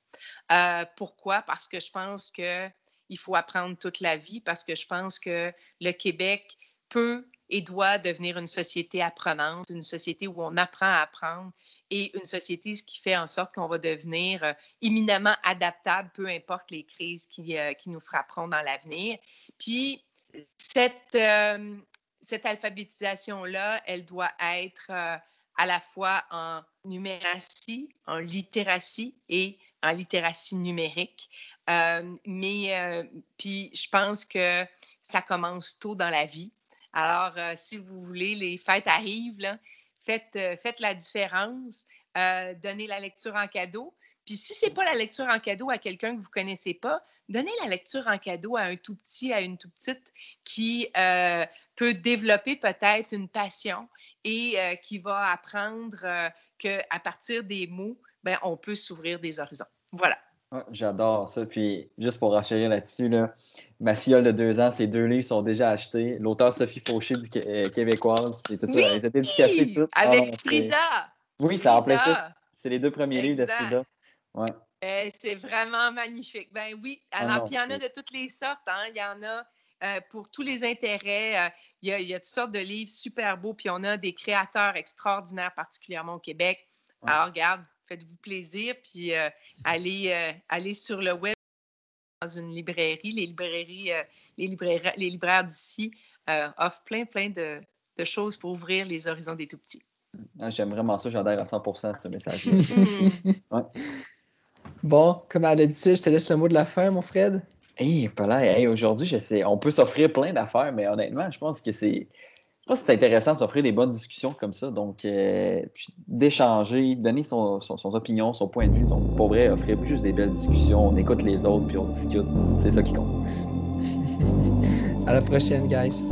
Euh, pourquoi? Parce que je pense qu'il faut apprendre toute la vie, parce que je pense que le Québec peut et doit devenir une société apprenante, une société où on apprend à apprendre et une société qui fait en sorte qu'on va devenir euh, éminemment adaptable, peu importe les crises qui, qui nous frapperont dans l'avenir. Puis, cette, cette alphabétisation-là, elle doit être euh, à la fois en numératie, en littératie et en littératie numérique. Euh, mais euh, puis je pense que ça commence tôt dans la vie. Alors, si vous voulez, les fêtes arrivent, faites, faites, la différence, donnez la lecture en cadeau. Puis si ce n'est pas la lecture en cadeau à quelqu'un que vous ne connaissez pas, donnez la lecture en cadeau à un tout petit, à une tout petite qui peut développer peut-être une passion et euh, qui va apprendre euh, qu'à partir des mots, ben, on peut s'ouvrir des horizons. Voilà. J'adore ça. Puis, juste pour renchérir là-dessus, là, ma fiole de deux ans, ces deux livres sont déjà achetés. L'auteur Sophie Fauché du euh, Québécoise, puis tout oui, ça, ils étaient toutes. Avec Frida. Oui, ça en ça. C'est les deux premiers livres de Frida. Ouais. c'est vraiment magnifique. Ben oui. Ah Alors, puis il y en a de toutes les sortes. Hein. Il y en a pour tous les intérêts. Il y, a, toutes sortes de livres super beaux, puis on a des créateurs extraordinaires, particulièrement au Québec. Alors, regarde, faites-vous plaisir, puis euh, allez, euh, allez sur le web dans une librairie. Les librairies, euh, les, libraires, les libraires d'ici offrent plein, plein de, de, choses pour ouvrir les horizons des tout petits. Ah, j'aime vraiment ça, j'adhère à 100 à ce message. [laughs] Bon, comme à l'habitude, je te laisse le mot de la fin, mon Fred. Hey, hey, aujourd'hui, je sais, on peut s'offrir plein d'affaires, mais honnêtement, je pense que c'est. Je pense que c'est intéressant de s'offrir des bonnes discussions comme ça. Donc, euh, d'échanger, donner son, son, opinion, son point de vue. Donc, pour vrai, offrez-vous juste des belles discussions. On écoute les autres, puis on discute. C'est ça qui compte. [laughs] à la prochaine, guys.